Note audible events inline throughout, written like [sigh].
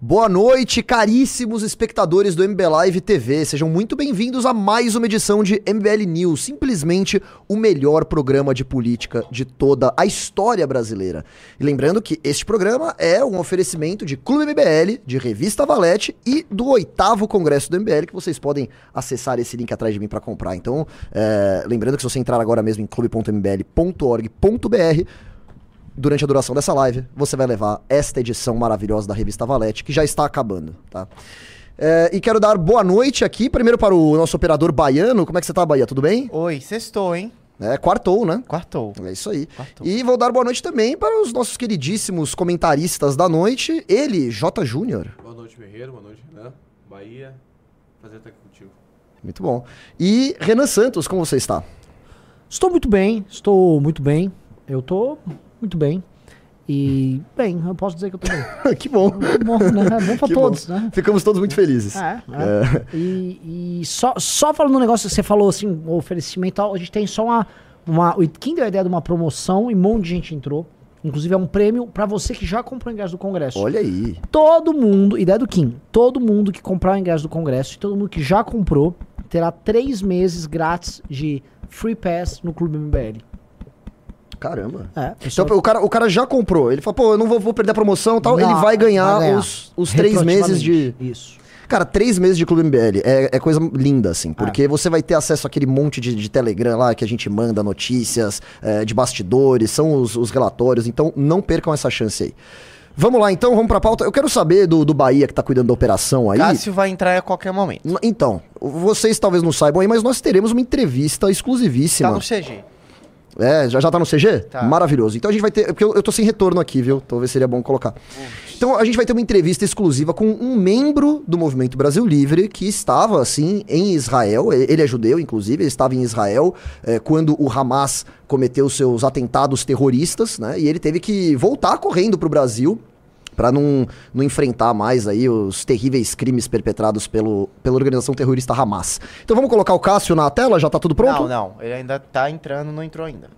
Boa noite, caríssimos espectadores do MB Live TV. Sejam muito bem-vindos a mais uma edição de MBL News, simplesmente o melhor programa de política de toda a história brasileira. E lembrando que este programa é um oferecimento de Clube MBL, de Revista Valete e do oitavo Congresso do MBL, que vocês podem acessar esse link atrás de mim para comprar. Então, é, lembrando que se você entrar agora mesmo em clube.mbl.org.br, durante a duração dessa live, você vai levar esta edição maravilhosa da revista Valete, que já está acabando, tá? É, e quero dar boa noite aqui, primeiro para o nosso operador baiano. Como é que você tá, Bahia? Tudo bem? Oi, sextou, hein? É, quartou, né? Quartou. É isso aí. Quartou. E vou dar boa noite também para os nossos queridíssimos comentaristas da noite. Ele, J. Júnior. Boa noite, Ferreira. Boa noite, Renan. Bahia. Prazer estar aqui contigo. Muito bom. E Renan Santos, como você está? Estou muito bem, estou muito bem. Eu estou muito bem. E, bem, eu posso dizer que eu tô bem. [laughs] que bom. É bom, né? É bom pra [laughs] Que todos, bom. né? Ficamos todos muito felizes. É, é. E, e só, só falando um negócio que você falou, assim, o oferecimento a gente tem só uma, uma... Quem deu a ideia de uma promoção e um monte de gente entrou. Inclusive é um prêmio pra você que já comprou o ingresso do Congresso. Olha aí. Todo mundo, ideia do Kim, todo mundo que comprar o ingresso do Congresso e todo mundo que já comprou terá três meses grátis de Free Pass no Clube MBL. Caramba. É, Então, o cara, o cara já comprou. Ele falou, pô, eu não vou, vou perder a promoção e tal. Não, ele vai ganhar, vai ganhar. os, os três meses de. Isso. Cara, três meses de Clube MBL é, é coisa linda, assim, porque você vai ter acesso àquele monte de, de Telegram lá que a gente manda notícias é, de bastidores, são os, os relatórios, então não percam essa chance aí. Vamos lá, então, vamos pra pauta. Eu quero saber do, do Bahia que tá cuidando da operação aí. Cássio vai entrar a qualquer momento. Então, vocês talvez não saibam aí, mas nós teremos uma entrevista exclusivíssima. Tá no CG. É, já, já tá no CG? Tá. Maravilhoso. Então a gente vai ter. Porque eu, eu tô sem retorno aqui, viu? Talvez seria bom colocar. Então a gente vai ter uma entrevista exclusiva com um membro do Movimento Brasil Livre que estava, assim, em Israel. Ele é judeu, inclusive, ele estava em Israel eh, quando o Hamas cometeu seus atentados terroristas, né? E ele teve que voltar correndo pro Brasil para não, não enfrentar mais aí os terríveis crimes perpetrados pelo, pela organização terrorista Hamas. Então vamos colocar o Cássio na tela? Já tá tudo pronto? Não, não. Ele ainda tá entrando, não entrou ainda.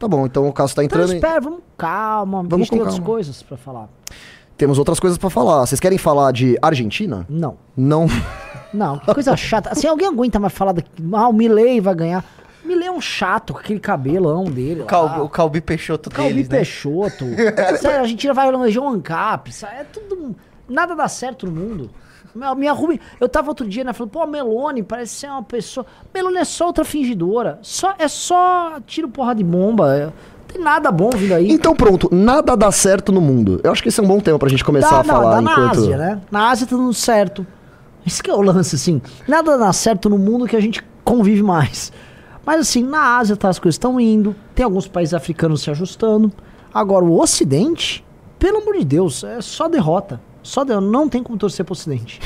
Tá bom, então o Cássio tá Então entrando. em- espera, vamos calma. Vamos a gente com tem outras coisas pra falar. Temos outras coisas pra falar. Vocês querem falar de Argentina? Não. Não. Não, que coisa chata. Assim, alguém aguenta mais falar daqui. Ah, o Milley vai ganhar. Milley é um chato com aquele cabelão dele. O. Calbi, o Calbi Peixoto Calbi deles, né? Peixoto. [laughs] Sério, a Argentina vai eleger um ANCAP. isso É tudo. Nada dá certo no mundo. Minha, minha Rubem, eu tava outro dia, né? Falando, pô, a Melone parece ser uma pessoa. Melone é só outra fingidora. Só, é só tiro porra de bomba. é- Não tem nada bom vindo aí. Então pronto, nada dá certo no mundo. Eu acho que esse é um bom tema pra gente começar Dá, a falar dá enquanto. na Ásia, né? Na Ásia tá dando certo. Esse que é o lance, assim. Nada dá certo no mundo que a gente convive mais. Mas assim, na Ásia tá, as coisas estão indo. Tem alguns países africanos se ajustando. Agora, o Ocidente, pelo amor de Deus, é só derrota. Só derrota. Não tem como torcer pro Ocidente.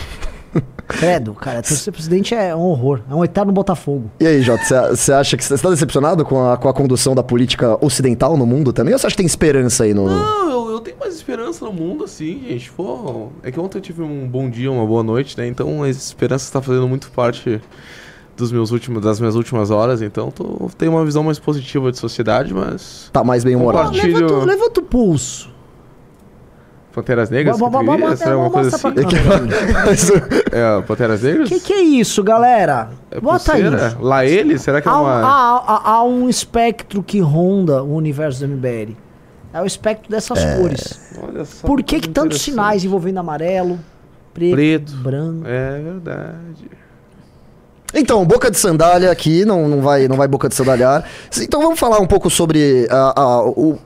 [laughs] Credo, cara. Torcer pro Ocidente é um horror. É um eterno Botafogo. E aí, Jota, você acha que você tá decepcionado com a, com a condução da política ocidental no mundo também? Ou você acha que tem esperança aí no. Não, eu, eu tenho mais esperança no mundo, assim, gente. Pô, é que ontem eu tive um bom dia, uma boa noite, né? Então a esperança está fazendo muito parte dos meus últimos, das minhas últimas horas. Então tô, tenho uma visão mais positiva de sociedade, mas. Tá mais bem humorado? Compartilho. Levanta, o- levanta o pulso. Panteras Negras? Vamos- Será alguma coisa assim? pra [laughs] É, Panteras Negras? Que que é isso, galera? É Bota aí. Lá ele? Será que é Há, um- uma. há- há- há um espectro que ronda o universo do MBL. É o espectro dessas cores. Olha só. Por que, que tantos sinais envolvendo amarelo, preto, Preto. branco? É verdade. Então, boca de sandália aqui, não, não, vai, não vai boca de sandalhar. Então vamos falar um pouco sobre a, a, o-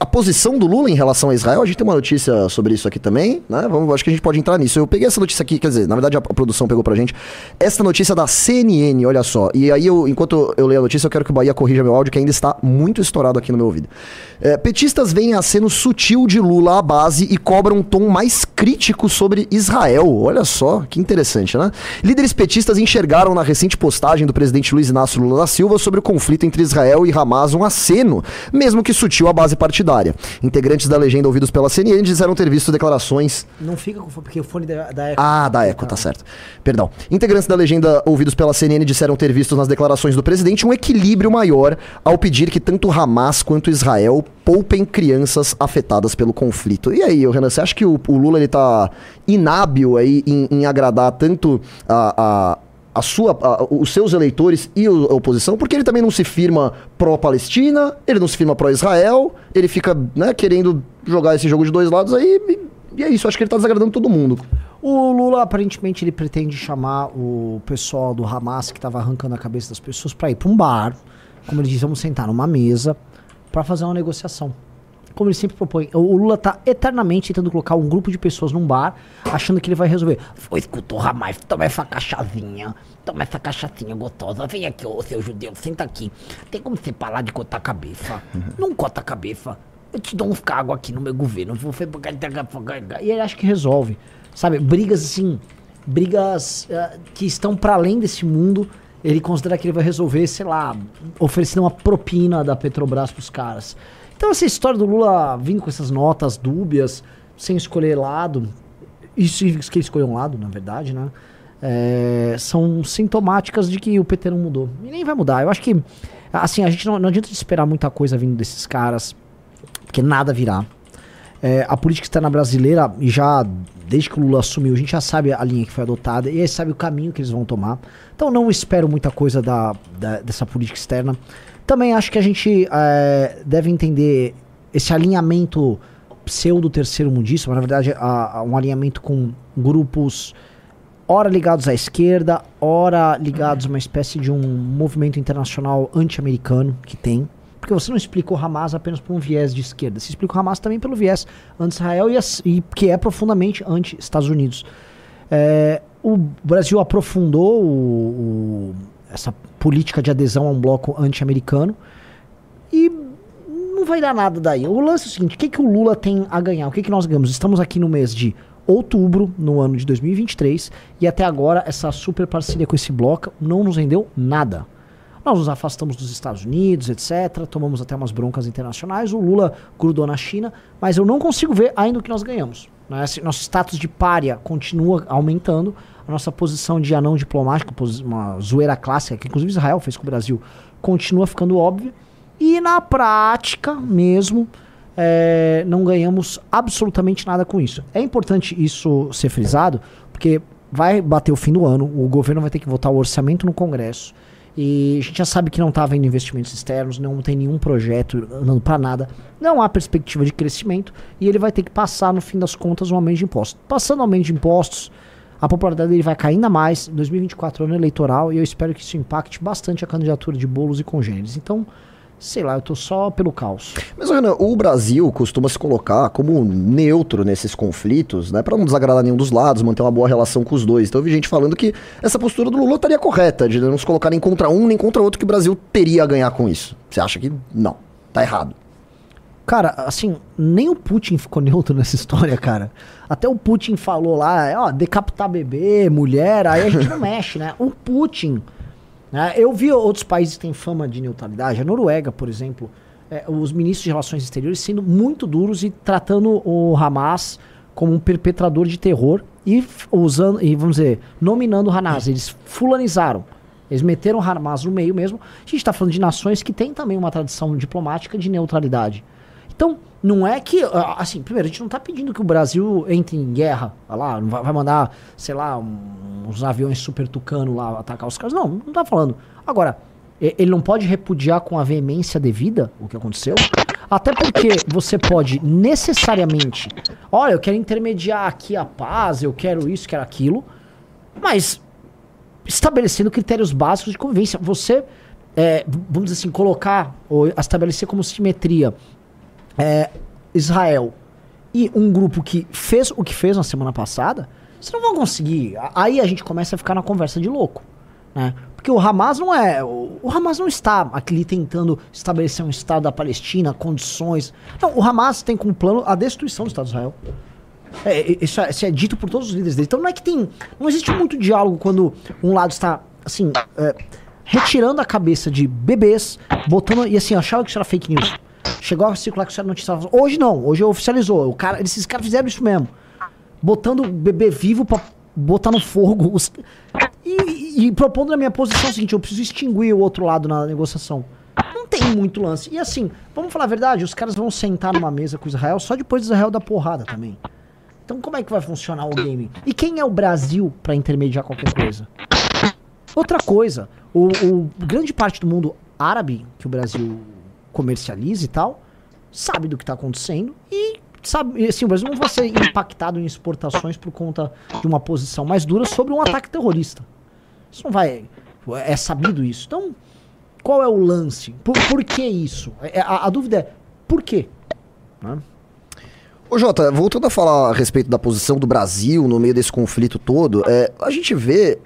a posição do Lula em relação a Israel. A gente tem uma notícia sobre isso aqui também, né? Vamos, acho que a gente pode entrar nisso. Eu peguei essa notícia aqui, quer dizer, na verdade a, produção pegou pra gente. Essa notícia da CNN, olha só. E aí, eu, enquanto eu leio a notícia, eu quero que o Bahia corrija meu áudio, que ainda está muito estourado aqui no meu ouvido. É, petistas veem aceno sutil de Lula à base e cobram um tom mais crítico sobre Israel. Olha só, que interessante, né? Líderes petistas enxergaram na recente postagem do presidente Luiz Inácio Lula da Silva sobre o conflito entre Israel e Hamas um aceno, mesmo que sutil à base partidária. Integrantes da legenda ouvidos pela CNN disseram ter visto declarações Não fica com fone, porque o fone da, da Echo. ah, da Eco, tá certo. Perdão. Integrantes da legenda ouvidos pela CNN disseram ter visto nas declarações do presidente um equilíbrio maior ao pedir que tanto Hamas quanto Israel poupem crianças afetadas pelo conflito. E aí, Renan, você acha que o, o Lula ele tá inábil aí em, em agradar tanto a, a, a sua, a- os seus eleitores e a oposição, porque ele também não se firma pró-Palestina, ele não se firma pró-Israel, ele fica né, querendo jogar esse jogo de dois lados aí, e, e é isso, acho que ele tá desagradando todo mundo. O Lula, aparentemente, ele pretende chamar o pessoal do Hamas que tava arrancando a cabeça das pessoas pra ir pra um bar. Como ele diz, vamos sentar numa mesa pra fazer uma negociação. Como ele sempre propõe. O Lula tá eternamente tentando colocar um grupo de pessoas num bar, achando que ele vai resolver. Foi, escutou, Hamas, toma essa cachazinha. Toma essa cachaçinha gostosa. Vem aqui, ô seu judeu, senta aqui. Tem como você parar de cortar a cabeça? Não corta a cabeça. Eu te dou uns cargos aqui no meu governo. Você... E ele acha que resolve. Sabe? Brigas assim. Brigas eh, que estão para além desse mundo. Ele considera que ele vai resolver, sei lá, oferecendo uma propina da Petrobras pros caras. Então essa história do Lula vindo com essas notas dúbias, sem escolher lado. Isso que ele escolheu um lado, na verdade, né? É, são sintomáticas de que o PT não mudou. E nem vai mudar. Eu acho que, assim, a gente não, não adianta esperar muita coisa vindo desses caras, porque nada virá. É, a política externa brasileira, já desde que o Lula assumiu, a gente já sabe a linha que foi adotada e aí sabe o caminho que eles vão tomar. Então não espero muita coisa da, da- dessa política externa. Também acho que a gente é, deve entender esse alinhamento pseudo terceiro mundista, mas na verdade a- a um alinhamento com grupos ora ligados à esquerda, ora ligados a uma espécie de um movimento internacional anti-americano que tem. Porque você não explica o Hamas apenas por um viés de esquerda, você explica o Hamas também pelo viés anti-Israel e, e que é profundamente anti-Estados Unidos. É, o Brasil aprofundou o- o- essa política de adesão a um bloco anti-americano e não vai dar nada daí. O lance é o seguinte: o que, que o Lula tem a ganhar? O que, que nós ganhamos? Estamos aqui no mês de outubro, no ano de 2023, e até agora essa super parceria com esse bloco não nos rendeu nada. Nós nos afastamos dos Estados Unidos, etc. Tomamos até umas broncas internacionais. O Lula grudou na China, mas eu não consigo ver ainda o que nós ganhamos. né? Nosso status de párea continua aumentando. A nossa posição de anão diplomático, uma zoeira clássica, que inclusive Israel fez com o Brasil, continua ficando óbvia. E na prática mesmo, é, não ganhamos absolutamente nada com isso. É importante isso ser frisado, porque vai bater o fim do ano, o governo vai ter que votar o orçamento no Congresso. E a gente já sabe que não está havendo investimentos externos, não tem nenhum projeto andando para nada, não há perspectiva de crescimento e ele vai ter que passar, no fim das contas, um aumento de impostos. Passando aumento de impostos, a popularidade dele vai cair ainda mais. 2024 é ano eleitoral e eu espero que isso impacte bastante a candidatura de bolos e congêneres. Então, sei lá, eu tô só pelo caos. Mas, Renan, o Brasil costuma se colocar como neutro nesses conflitos, né? Pra não desagradar nenhum dos lados, manter uma boa relação com os dois. Então eu vi gente falando que essa postura do Lula estaria correta, de não se colocar nem contra um nem contra outro, que o Brasil teria a ganhar com isso. Você acha que não? Tá errado. Cara, assim, nem o Putin ficou [laughs] neutro nessa história, cara. Até o Putin falou lá, ó, decapitar bebê, mulher, aí a gente não [laughs] mexe, né? O Putin. né? Eu vi outros países que têm fama de neutralidade. A Noruega, por exemplo, é, os ministros de relações exteriores sendo muito duros e tratando o Hamas como um perpetrador de terror e usando, e vamos dizer, nominando o Hamas. Eles fulanizaram. Eles meteram o Hamas no meio mesmo. A gente está falando de nações que têm também uma tradição diplomática de neutralidade. Então, não é que. ah, Assim, primeiro, a gente não tá pedindo que o Brasil entre em guerra. Vai lá, vai mandar, sei lá, uns aviões super tucano lá atacar os caras. Não, não tá falando. Agora, ele não pode repudiar com a veemência devida o que aconteceu. Até porque você pode necessariamente. Olha, eu quero intermediar aqui a paz, eu quero isso, quero aquilo. Mas estabelecendo critérios básicos de convivência. Você, é, vamos dizer assim, colocar ou estabelecer como simetria é, Israel e um grupo que fez o que fez na semana passada, vocês não vão conseguir. Aí a gente começa a ficar na conversa de louco. Né? Porque o Hamas não é. O, Hamas não está aqui tentando estabelecer um Estado da Palestina, condições. Não, o Hamas tem como plano a destruição do Estado de Israel. É, isso, é, isso é dito por todos os líderes dele. Então não é que tem. Não existe muito diálogo quando um lado está, assim, é, retirando a cabeça de bebês, botando. E assim, achava que isso era fake news. Chegou a circular que era notícia. Hoje não, hoje oficializou. O cara, esses caras fizeram isso mesmo. Botando bebê vivo pra botar no fogo. Os, e, e- propondo na minha posição o seguinte: eu preciso extinguir o outro lado na negociação. Não tem muito lance. E assim, vamos falar a verdade: os caras vão sentar numa mesa com Israel só depois de Israel dar porrada também. Então como é que vai funcionar o game? E quem é o Brasil pra intermediar qualquer coisa? Outra coisa, o, o grande parte do mundo árabe que o Brasil comercializa e tal, sabe do que tá acontecendo e sabe, assim, o Brasil não vai ser impactado em exportações por conta de uma posição mais dura sobre um ataque terrorista. Isso não vai. É sabido isso. Então, qual é o lance? Por, por que isso? É, A, a dúvida é, por quê? Né? Ô Jota, voltando a falar a respeito da posição do Brasil no meio desse conflito todo, é, a gente vê,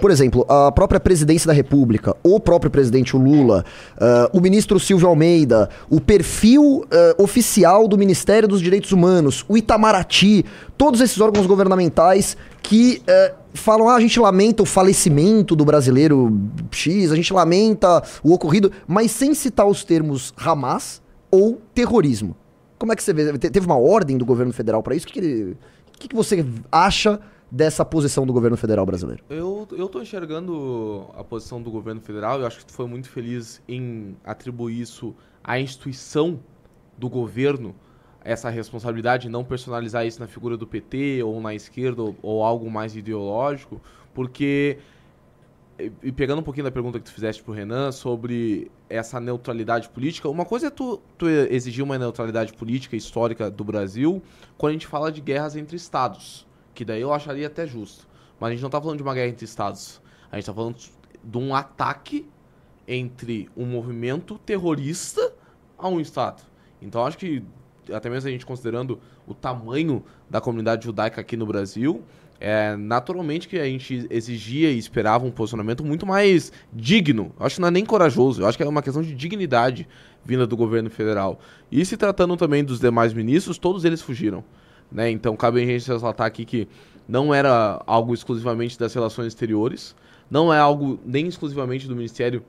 por exemplo, a própria presidência da República, o próprio presidente Lula, ah, o ministro Silvio Almeida, o perfil ah, oficial do Ministério dos Direitos Humanos, o Itamaraty, todos esses órgãos governamentais que eh, falam, ah, a gente lamenta o falecimento do brasileiro X, a gente lamenta o ocorrido, mas sem citar os termos Hamas ou terrorismo. Como é que você vê? Te- Teve uma ordem do governo federal pra isso? O que, que, que, que você acha dessa posição do governo federal brasileiro? Eu, tô enxergando a posição do governo federal, eu acho que tu foi muito feliz em atribuir isso à instituição do governo, essa responsabilidade, não personalizar isso na figura do PT ou na esquerda ou, ou algo mais ideológico, porque e pegando um pouquinho da pergunta que tu fizeste pro Renan sobre essa neutralidade política, uma coisa é tu, tu exigir uma neutralidade política histórica do Brasil quando a gente fala de guerras entre estados, que daí eu acharia até justo. Mas a gente não tá falando de uma guerra entre estados. A gente tá falando de um ataque entre um movimento terrorista a um estado. Então acho que até mesmo a gente considerando o tamanho da comunidade judaica aqui no Brasil, é naturalmente que a gente exigia e esperava um posicionamento muito mais digno. Eu acho que não é nem corajoso, eu acho que é uma questão de dignidade vinda do governo federal. E se tratando também dos demais ministros, todos eles fugiram. Né? Então cabe a gente ressaltar aqui que não era algo exclusivamente das relações exteriores, não é algo nem exclusivamente do Ministério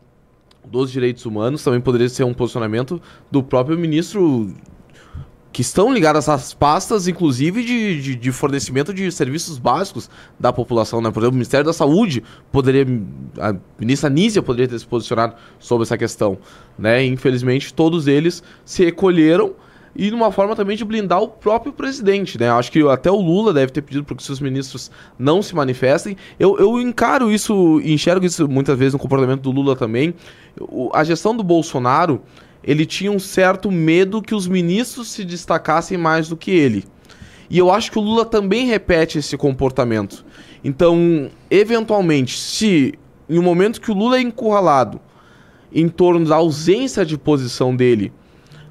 dos Direitos Humanos, também poderia ser um posicionamento do próprio ministro que estão ligadas às pastas, inclusive de, de, de fornecimento de serviços básicos da população, né? Por exemplo, o Ministério da Saúde poderia, a ministra Nízia poderia ter se posicionado sobre essa questão, né? Infelizmente, todos eles se recolheram e numa forma também de blindar o próprio presidente, né? Acho que até o Lula deve ter pedido para que seus ministros não se manifestem. Eu, eu encaro isso, enxergo isso muitas vezes no comportamento do Lula também. O- a gestão do Bolsonaro, ele tinha um certo medo que os ministros se destacassem mais do que ele. E eu acho que o Lula também repete esse comportamento. Então, eventualmente, se em um momento que o Lula é encurralado em torno da ausência de posição dele,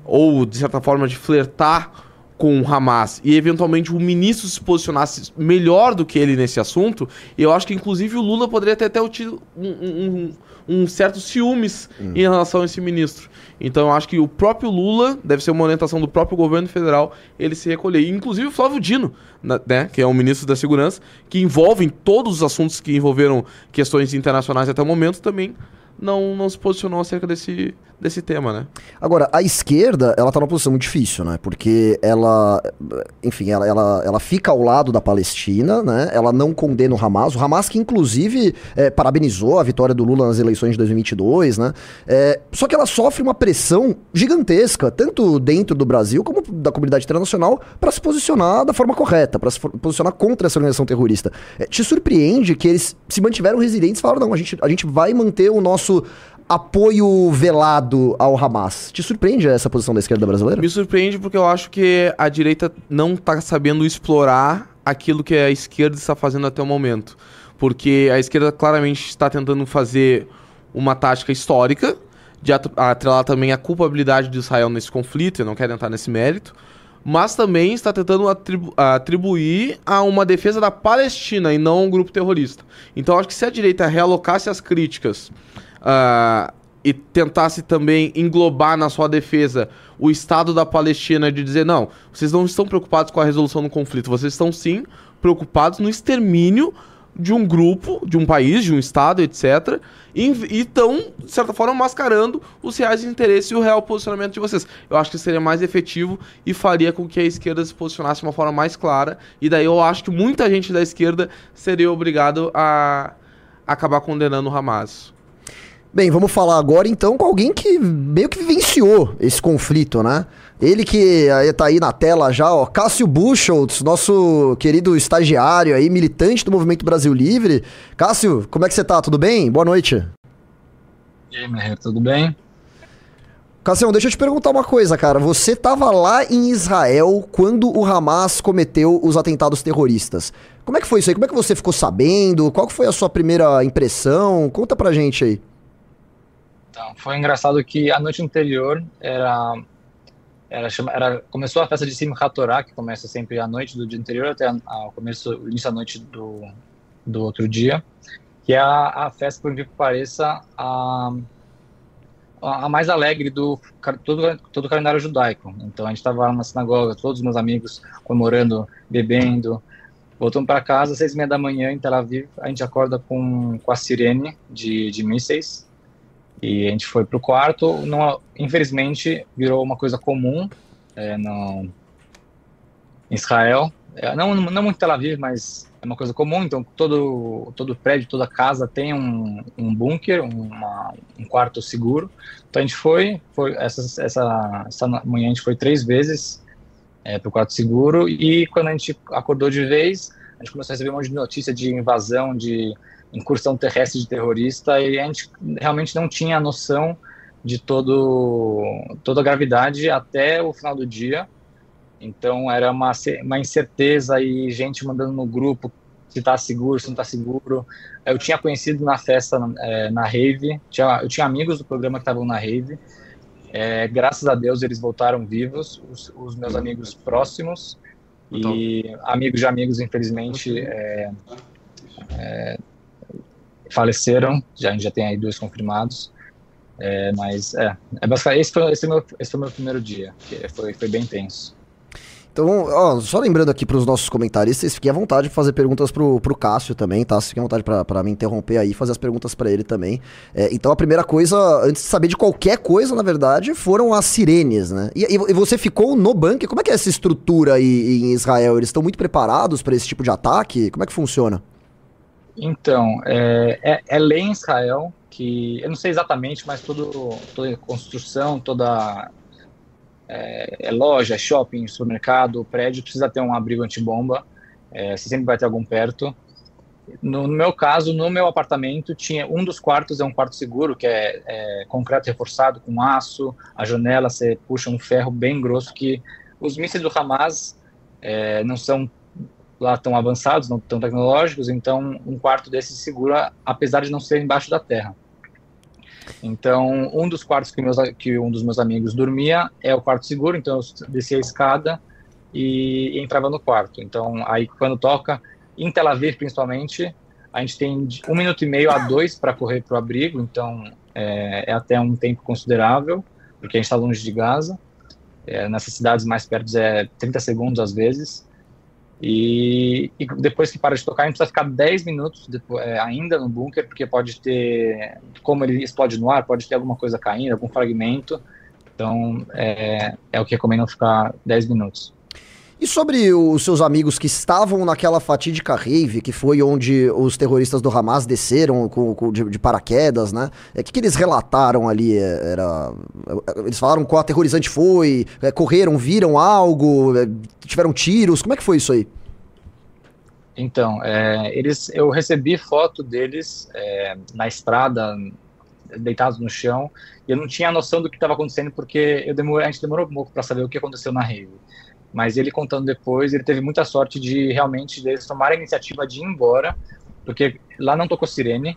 ou de certa forma de flertar com o Hamas e eventualmente o ministro se posicionasse melhor do que ele nesse assunto, eu acho que inclusive o Lula poderia ter até tido um, um- um- um certo ciúmes em relação a esse ministro. Então eu acho que o próprio Lula, deve ser uma orientação do próprio governo federal, ele se recolher. Inclusive o Flávio Dino, né, que é o ministro da Segurança, que envolve em todos os assuntos que envolveram questões internacionais até o momento, também não, não se posicionou acerca desse, desse tema, né? Agora, a esquerda, ela tá numa posição muito difícil, né? Porque ela, enfim, ela, ela, ela fica ao lado da Palestina, né? Ela não condena o Hamas. O Hamas que, inclusive, eh, parabenizou a vitória do Lula nas eleições de 2022, né? Eh, só que ela sofre uma pressão gigantesca, tanto dentro do Brasil como da comunidade internacional, para se posicionar da forma correta, para se posicionar contra essa organização terrorista. Eh, te surpreende que eles se mantiveram residentes e falaram, não, a gente, a gente vai manter o nosso apoio velado ao Hamas. Te surpreende essa posição da esquerda brasileira? Me surpreende porque eu acho que a direita não tá sabendo explorar aquilo que a esquerda está fazendo até o momento. Porque a esquerda claramente está tentando fazer uma tática histórica de at- atrelar também a culpabilidade de Israel nesse conflito, eu não quero entrar nesse mérito, mas também está tentando atribu- atribuir a uma defesa da Palestina e não a um grupo terrorista. Então acho que se a direita realocasse as críticas ah, e tentasse também englobar na sua defesa o Estado da Palestina de dizer, não, vocês não estão preocupados com a resolução do conflito, vocês estão sim preocupados no extermínio de um grupo, de um país, de um Estado, etc. E estão, de certa forma, mascarando os reais interesses e o real posicionamento de vocês. Eu acho que seria mais efetivo e faria com que a esquerda se posicionasse de uma forma mais clara. E daí eu acho que muita gente da esquerda seria obrigado a acabar condenando o Hamas. Bem, vamos falar agora então com alguém que meio que vivenciou esse conflito, né? Ele que aí tá aí na tela já, ó, Cássio Buchholz, nosso querido estagiário aí, militante do Movimento Brasil Livre. Cássio, como é que você tá? Tudo bem? Boa noite. E aí, Meher, tudo bem? Cassião, deixa eu te perguntar uma coisa, cara. Você tava lá em Israel quando o Hamas cometeu os atentados terroristas. Como é que foi isso aí? Como é que você ficou sabendo? Qual foi a sua primeira impressão? Conta pra gente aí. Então, foi engraçado que a noite anterior era, era, era começou a festa de Simchat Torah, que começa sempre à noite do dia anterior até o começo, início da noite do, do outro dia, que é a, a festa, por incrível que pareça, a, a mais alegre do todo, todo o calendário judaico. Então a gente estava na sinagoga, todos os meus amigos comemorando, bebendo. Voltamos para casa, seis e meia da manhã em Tel Aviv, a gente acorda com, com a sirene de, de mísseis e a gente foi para o quarto. Infelizmente, virou uma coisa comum é, no, em Israel. É, não, não muito Tel Aviv, mas é uma coisa comum. Então, todo, todo prédio, toda casa tem um, um bunker, uma, um quarto seguro. Então, a gente foi, foi essa, essa, essa manhã a gente foi três vezes é, para o quarto seguro. E quando a gente acordou de vez, a gente começou a receber um monte de notícia de invasão, de incursão terrestre de terrorista e a gente realmente não tinha a noção de todo, toda a gravidade até o final do dia. Então era uma, uma incerteza e gente mandando no grupo se está seguro, se não está seguro. Eu tinha conhecido na festa, é, na rave, tinha, eu tinha amigos do programa que estavam na rave. É, graças a Deus eles voltaram vivos, os, os meus amigos próximos. E amigos de amigos, infelizmente, é, é faleceram, já, a gente já tem aí dois confirmados. É, mas é, é basicamente, esse foi, esse, foi meu, esse foi meu primeiro dia, que foi, foi bem tenso. Então, ó, só lembrando aqui para os nossos comentaristas, fiquem à vontade de fazer perguntas pro, pro Cássio também, tá? Fiquem à vontade para me interromper aí, fazer as perguntas para ele também. É, então, a primeira coisa, antes de saber de qualquer coisa, na verdade, foram as sirenes, né? E, e você ficou no bunker? Como é que é essa estrutura aí em Israel? Eles estão muito preparados para esse tipo de ataque? Como é que funciona? Então, é, é, é, lei em Israel que, eu não sei exatamente, mas todo, toda construção, toda é, é loja, shopping, supermercado, prédio, precisa ter um abrigo antibomba, é, você sempre vai ter algum perto. No, no, meu caso, no meu apartamento, tinha um dos quartos é um quarto seguro, que é, é concreto reforçado com aço, a janela você puxa um ferro bem grosso que os mísseis do Hamas é, não são lá tão avançados, não tão tecnológicos, então um quarto desses segura, apesar de não ser embaixo da terra. Então, um dos quartos que, meus, que um dos meus amigos dormia é o quarto seguro, então eu descia a escada e, e entrava no quarto. Então, aí quando toca, em Tel Aviv principalmente, a gente tem um minuto e meio a dois para correr para o abrigo, então é, é, até um tempo considerável, porque a gente está longe de Gaza. É, nessas cidades mais perto é 30 segundos às vezes. E, e, depois que para de tocar, a gente precisa ficar 10 minutos é, ainda no bunker, porque pode ter, como ele explode no ar, pode ter alguma coisa caindo, algum fragmento. Então, é, é o que recomendo ficar 10 minutos. E sobre os seus amigos que estavam naquela fatídica rave, que foi onde os terroristas do Hamas desceram com, com de, de, paraquedas, né? O é, que, que eles relataram ali? É, era, eles falaram qual aterrorizante foi, é, correram, viram algo, é, tiveram tiros, como é que foi isso aí? Então, é, eles, eu recebi foto deles é, na estrada, deitados no chão, e eu não tinha noção do que estava acontecendo porque eu demorei, a gente demorou um pouco para saber o que aconteceu na rave. Mas ele contando depois, ele teve muita sorte de realmente eles tomarem a iniciativa de ir embora, porque lá não tocou sirene,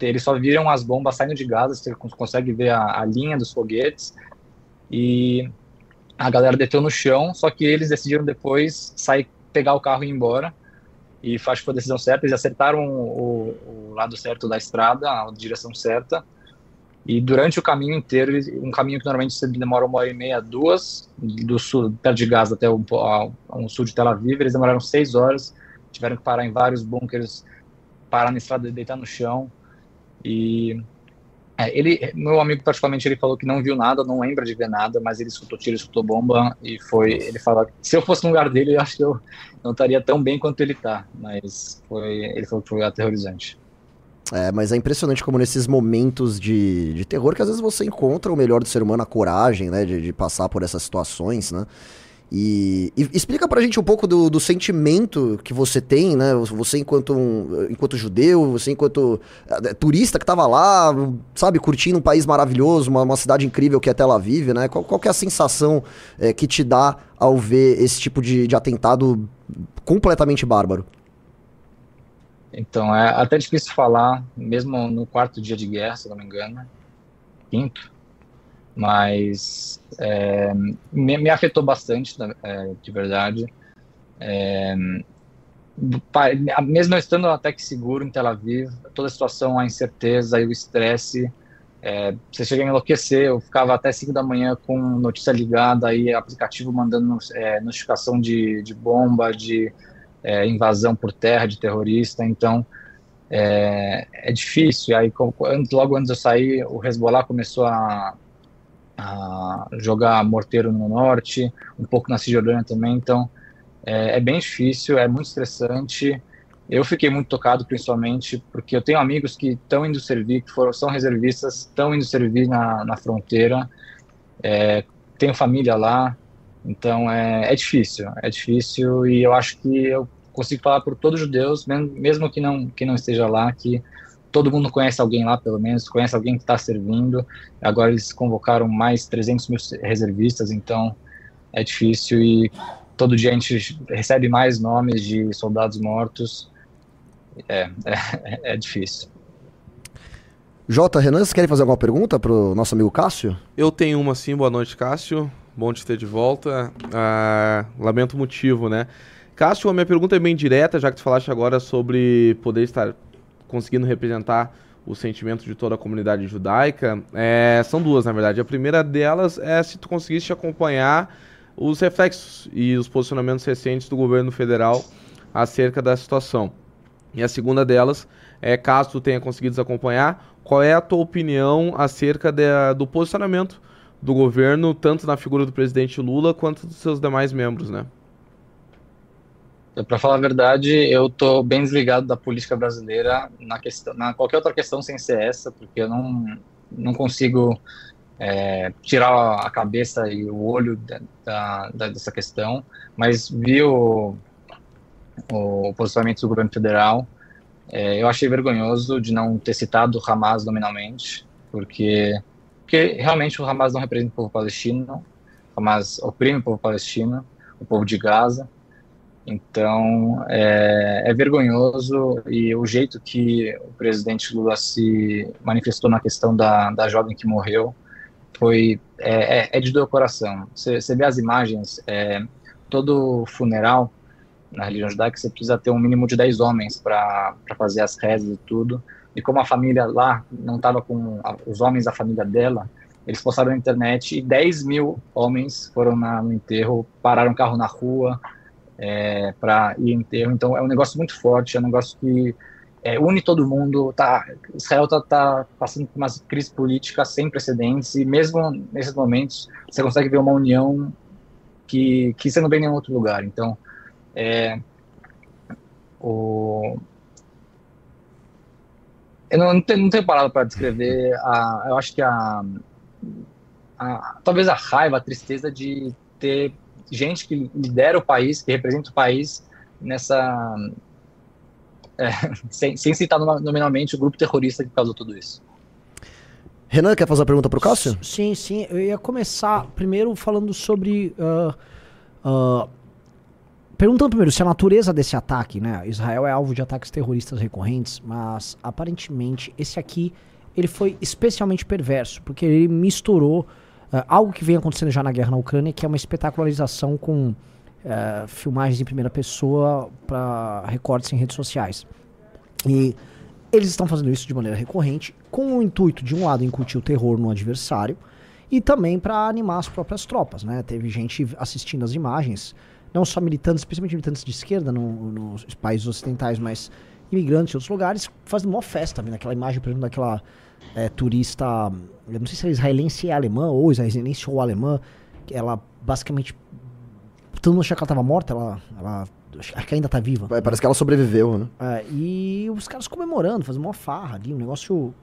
eles só viram as bombas saindo de Gaza, você consegue ver a, a linha dos foguetes, e a galera deteu no chão, só que eles decidiram depois sair, pegar o carro e ir embora, e acho que foi a decisão certa, eles acertaram o, o lado certo da estrada, a direção certa, e durante o caminho inteiro, um caminho que normalmente demora uma hora e meia, duas, do sul, perto de Gaza até o, sul de Tel Aviv, eles demoraram seis horas, tiveram que parar em vários bunkers, parar na estrada e deitar no chão. E é, ele, meu amigo particularmente, ele falou que não viu nada, não lembra de ver nada, mas ele escutou tiro, escutou bomba e foi. Ele que se eu fosse no lugar dele, eu acho que eu não estaria tão bem quanto ele está. Mas foi, ele falou que foi aterrorizante. É, mas é impressionante como nesses momentos de, de terror que às vezes você encontra o melhor do ser humano, a coragem, né, de, de passar por essas situações, né? E, e explica pra gente um pouco do, do sentimento que você tem, né? Você enquanto, um, enquanto judeu, você enquanto eh, turista que tava lá, sabe, curtindo um país maravilhoso, uma, uma cidade incrível que é Tel Aviv, né? Qual, qual é a sensação eh, que te dá ao ver esse tipo de, de atentado completamente bárbaro? Então, é até difícil falar, mesmo no quarto dia de guerra, se não me engano, quinto, mas é, me, me, afetou bastante, é, de verdade. É, mesmo estando até que seguro em Tel Aviv, toda a situação, a incerteza e o estresse, é, você chega a enlouquecer. Eu ficava até 5 da manhã com notícia ligada, aí aplicativo mandando é, notificação de, de bomba, de é, invasão por terra de terrorista, então é, é difícil. Aí, logo antes de eu sair, o Hezbollah começou a, a jogar morteiro no norte, um pouco na Cisjordânia também, então é, é, bem difícil, é muito estressante. Eu fiquei muito tocado, principalmente porque eu tenho amigos que estão indo servir, que foram, são reservistas, estão indo servir na, na fronteira, é, tenho família lá, então é, é difícil, é difícil e eu acho que eu consigo falar por todos os judeus, mesmo que não, que não esteja lá, que todo mundo conhece alguém lá, pelo menos, conhece alguém que está servindo. Agora eles convocaram mais 300 mil reservistas, então é difícil e todo dia a gente recebe mais nomes de soldados mortos. É, é, é difícil. Jota, Renan, vocês querem fazer alguma pergunta para o nosso amigo Cássio? Eu tenho uma sim, boa noite, Cássio. Bom te ter de volta. Ah, lamento o motivo, né? Cássio, a minha pergunta é bem direta, já que tu falaste agora sobre poder estar conseguindo representar o sentimento de toda a comunidade judaica. É, são duas, na verdade. A primeira delas é se tu conseguiste acompanhar os reflexos e os posicionamentos recentes do governo federal acerca da situação. E a segunda delas é, caso tu tenha conseguido acompanhar, qual é a tua opinião acerca de, do posicionamento do governo, tanto na figura do presidente Lula quanto dos seus demais membros, né? Para falar a verdade, eu tô bem desligado da política brasileira na questão, na qualquer outra questão sem ser essa, porque eu não não consigo é, tirar a cabeça e o olho da, da, dessa questão, mas vi o, o posicionamento do governo federal. É, eu achei vergonhoso de não ter citado o Hamas nominalmente, porque, porque realmente o Hamas não representa o povo palestino, o Hamas oprime o povo palestino, o povo de Gaza, então, é, é, vergonhoso e o jeito que o presidente Lula se manifestou na questão da, da jovem que morreu foi é, é, é de doer o coração. Você, vê as imagens, é, todo funeral na religião judaica você precisa ter um mínimo de 10 homens para fazer as rezas e tudo. E como a família lá não estava com os homens da família dela, eles postaram na internet e 10 mil homens foram na, no enterro, pararam o carro na rua, é, para ir enterro. Então é um negócio muito forte, é um negócio que é, une todo mundo. Tá, Israel está tá passando por uma crise política sem precedentes e mesmo nesses momentos você consegue ver uma união que, que você não vê em nenhum outro lugar. Então, é, o, eu não, não, tenho, não tenho palavra para descrever. A, eu acho que a, a, talvez a raiva, a tristeza de ter gente que lidera o país, que representa o país nessa. É, [laughs] sem, sem citar nominalmente o grupo terrorista que causou tudo isso. Renan, quer fazer uma pergunta para o Cássio? Sim, sim. Eu ia começar primeiro falando sobre. Uh, uh, perguntando primeiro se a natureza desse ataque, né? Israel é alvo de ataques terroristas recorrentes, mas aparentemente esse aqui ele foi especialmente perverso, porque ele misturou Uh, algo que vem acontecendo já na guerra na Ucrânia, que é uma espetacularização com uh, filmagens em primeira pessoa para recortes em redes sociais. E eles estão fazendo isso de maneira recorrente, com o intuito, de um lado, incutir o terror no adversário e também para animar as próprias tropas. Né? Teve gente assistindo as imagens, não só militantes, especialmente militantes de esquerda no, nos países ocidentais, mas imigrantes de outros lugares, fazendo uma festa, vendo aquela imagem, por exemplo, daquela é, turista, eu não sei se é israelense e alemã, ou israelense ou alemã, ela basicamente, todo mundo achava que ela estava morta, ela, ela acho, que ainda tá viva. Parece que ela sobreviveu, né? É, e os caras comemorando, fazendo uma farra ali, um negócio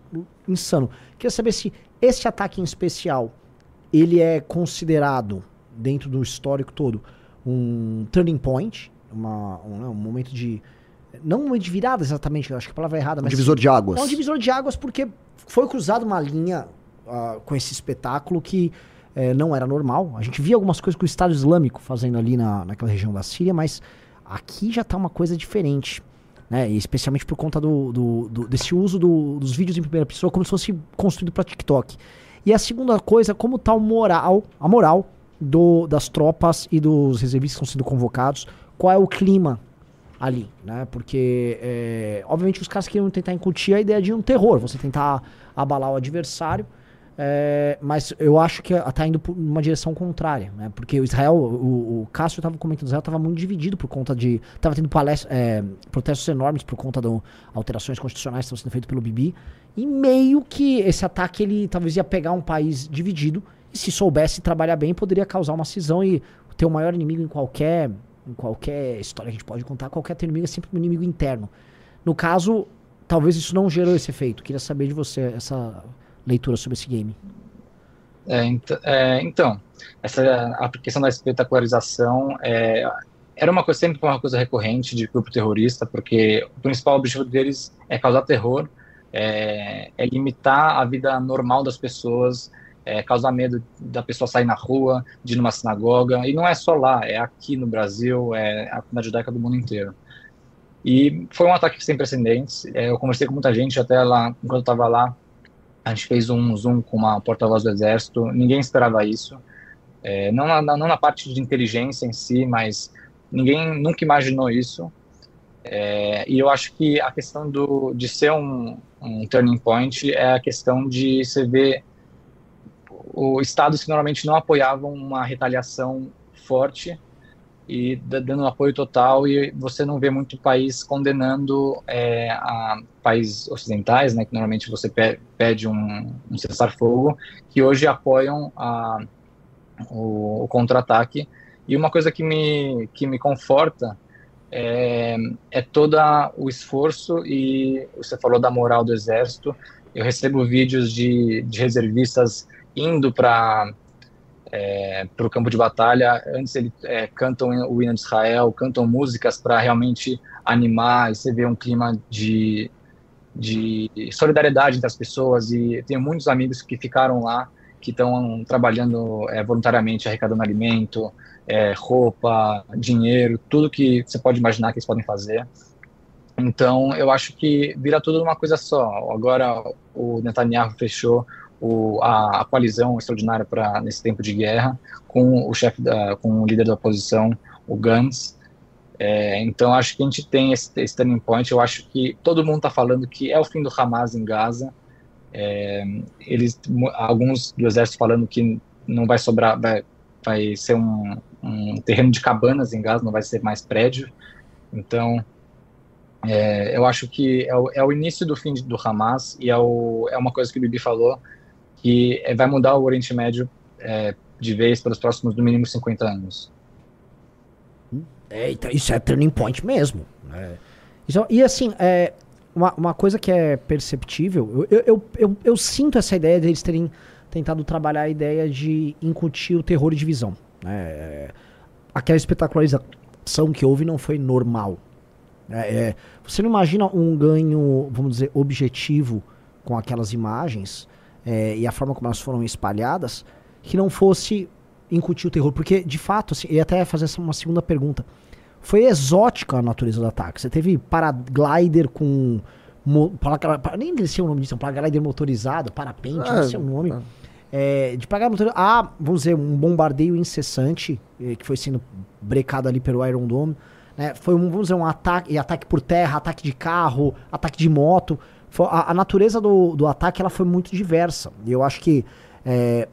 insano. Queria saber se esse ataque em especial, ele é considerado, dentro do histórico todo, um turning point, uma, um, né, um momento de... Não um momento de virada exatamente, eu acho que a palavra é errada, Um mas... divisor de águas. É um divisor de águas porque foi cruzada uma linha ah, com esse espetáculo que eh, não era normal. A gente via algumas coisas que o Estado Islâmico fazendo ali na, naquela região da Síria, mas aqui já tá uma coisa diferente. Né? E especialmente por conta do, do- do- desse uso do- dos vídeos em primeira pessoa como se fosse construído para TikTok. E a segunda coisa, como tá o moral, a moral do- das tropas e dos reservistas que estão sendo convocados, qual é o clima ali, né? Porque, é, obviamente, os caras queriam tentar incutir a ideia de um terror, você tentar abalar o adversário, é, mas eu acho que está indo por uma direção contrária, né? Porque o Israel, o, o Cássio estava comentando, o Israel estava muito dividido por conta de. Estava tendo palest- é, protestos enormes por conta das alterações constitucionais que estavam sendo feitas pelo Bibi, e meio que esse ataque ele talvez ia pegar um país dividido, e se soubesse trabalhar bem, poderia causar uma cisão e ter o maior inimigo em qualquer em qualquer história que a gente pode contar, qualquer inimigo é sempre um inimigo interno. No caso, talvez isso não gerou esse efeito. Queria saber de você essa leitura sobre esse game. É, ent- é, então, essa a questão da espetacularização é, era uma coisa sempre uma coisa recorrente de grupo terrorista, porque o principal objetivo deles é causar terror, é, é limitar a vida normal das pessoas, é, causar medo da pessoa sair na rua, de ir numa sinagoga, e não é só lá, é aqui no Brasil, é a comunidade judaica do mundo inteiro. E foi um ataque sem precedentes. é, eu conversei com muita gente até lá, enquanto eu estava lá, a gente fez um zoom com uma porta-voz do exército, ninguém esperava isso. É, não, na, não na parte de inteligência em si, mas ninguém nunca imaginou isso. É, e eu acho que a questão do, de ser um, um turning point é a questão de você ver o estados que normalmente não apoiavam uma retaliação forte e da- dando um apoio total e você não vê muito país condenando é, a países ocidentais, né, que normalmente você pe- pede um, um cessar-fogo, que hoje apoiam a, o, o contra-ataque. E uma coisa que me, que me conforta é, é todo o esforço e você falou da moral do exército. Eu recebo vídeos de, de reservistas indo para é, o campo de batalha. Antes eles é, cantam o hino de Israel, cantam músicas para realmente animar e você vê um clima de, de solidariedade entre as pessoas. E tenho muitos amigos que ficaram lá, que estão trabalhando é, voluntariamente, arrecadando alimento, é, roupa, dinheiro, tudo que você pode imaginar que eles podem fazer. Então, eu acho que vira tudo uma coisa só. Agora, o Netanyahu fechou o, a, a coalizão extraordinária para nesse tempo de guerra com o chefe da, com o líder da oposição, o Gantz. É, então acho que a gente tem esse, esse turning point. Eu acho que todo mundo está falando que é o fim do Hamas em Gaza. É, eles, alguns do exército falando que não vai sobrar, vai, vai ser um, um terreno de cabanas em Gaza, não vai ser mais prédio. Então é, eu acho que é o, é o, início do fim do Hamas e é, o, é uma coisa que o Bibi falou que vai mudar o Oriente Médio é, de vez pelos próximos, no mínimo, 50 anos. É, então, isso é turning point mesmo. Né? Isso, e assim, é, uma, uma coisa que é perceptível, eu, eu, eu, eu sinto essa ideia de eles terem tentado trabalhar a ideia de incutir o terror e divisão. Né? Aquela espetacularização que houve não foi normal. É, você não imagina um ganho, vamos dizer, objetivo com aquelas imagens é, e a forma como elas foram espalhadas, que não fosse incutir o terror. Porque, de fato, assim, ia até fazer uma segunda pergunta. Foi exótica a natureza do ataque. Você teve paraglider com. Mo, para, nem sei o nome disso, um paraglider motorizado, parapente, ah, não sei o nome. Ah. É, de paraglider motorizado. Ah, vamos dizer, um bombardeio incessante, eh, que foi sendo brecado ali pelo Iron Dome. Né? Foi um, vamos dizer, um ataque, ataque por terra, ataque de carro, ataque de moto. A, a, natureza do, do ataque ela foi muito diversa. E eu acho que é,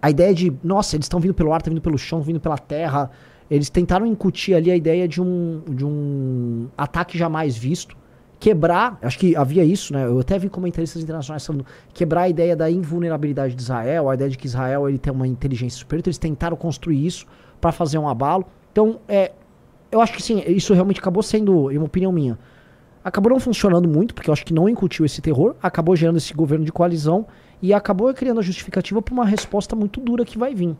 a ideia de, nossa, eles estão vindo pelo ar, estão vindo pelo chão, vindo pela terra. Eles tentaram incutir ali a ideia de um, de um ataque jamais visto. Quebrar, acho que havia isso, né? Eu até vi comentaristas internacionais falando quebrar a ideia da invulnerabilidade de Israel, a ideia de que Israel ele tem uma inteligência superior. Então eles tentaram construir isso para fazer um abalo. Então, é, eu acho que sim, isso realmente acabou sendo, é uma opinião minha, acabou não funcionando muito, porque eu acho que não incutiu esse terror, acabou gerando esse governo de coalizão e acabou criando a justificativa para uma resposta muito dura que vai vir.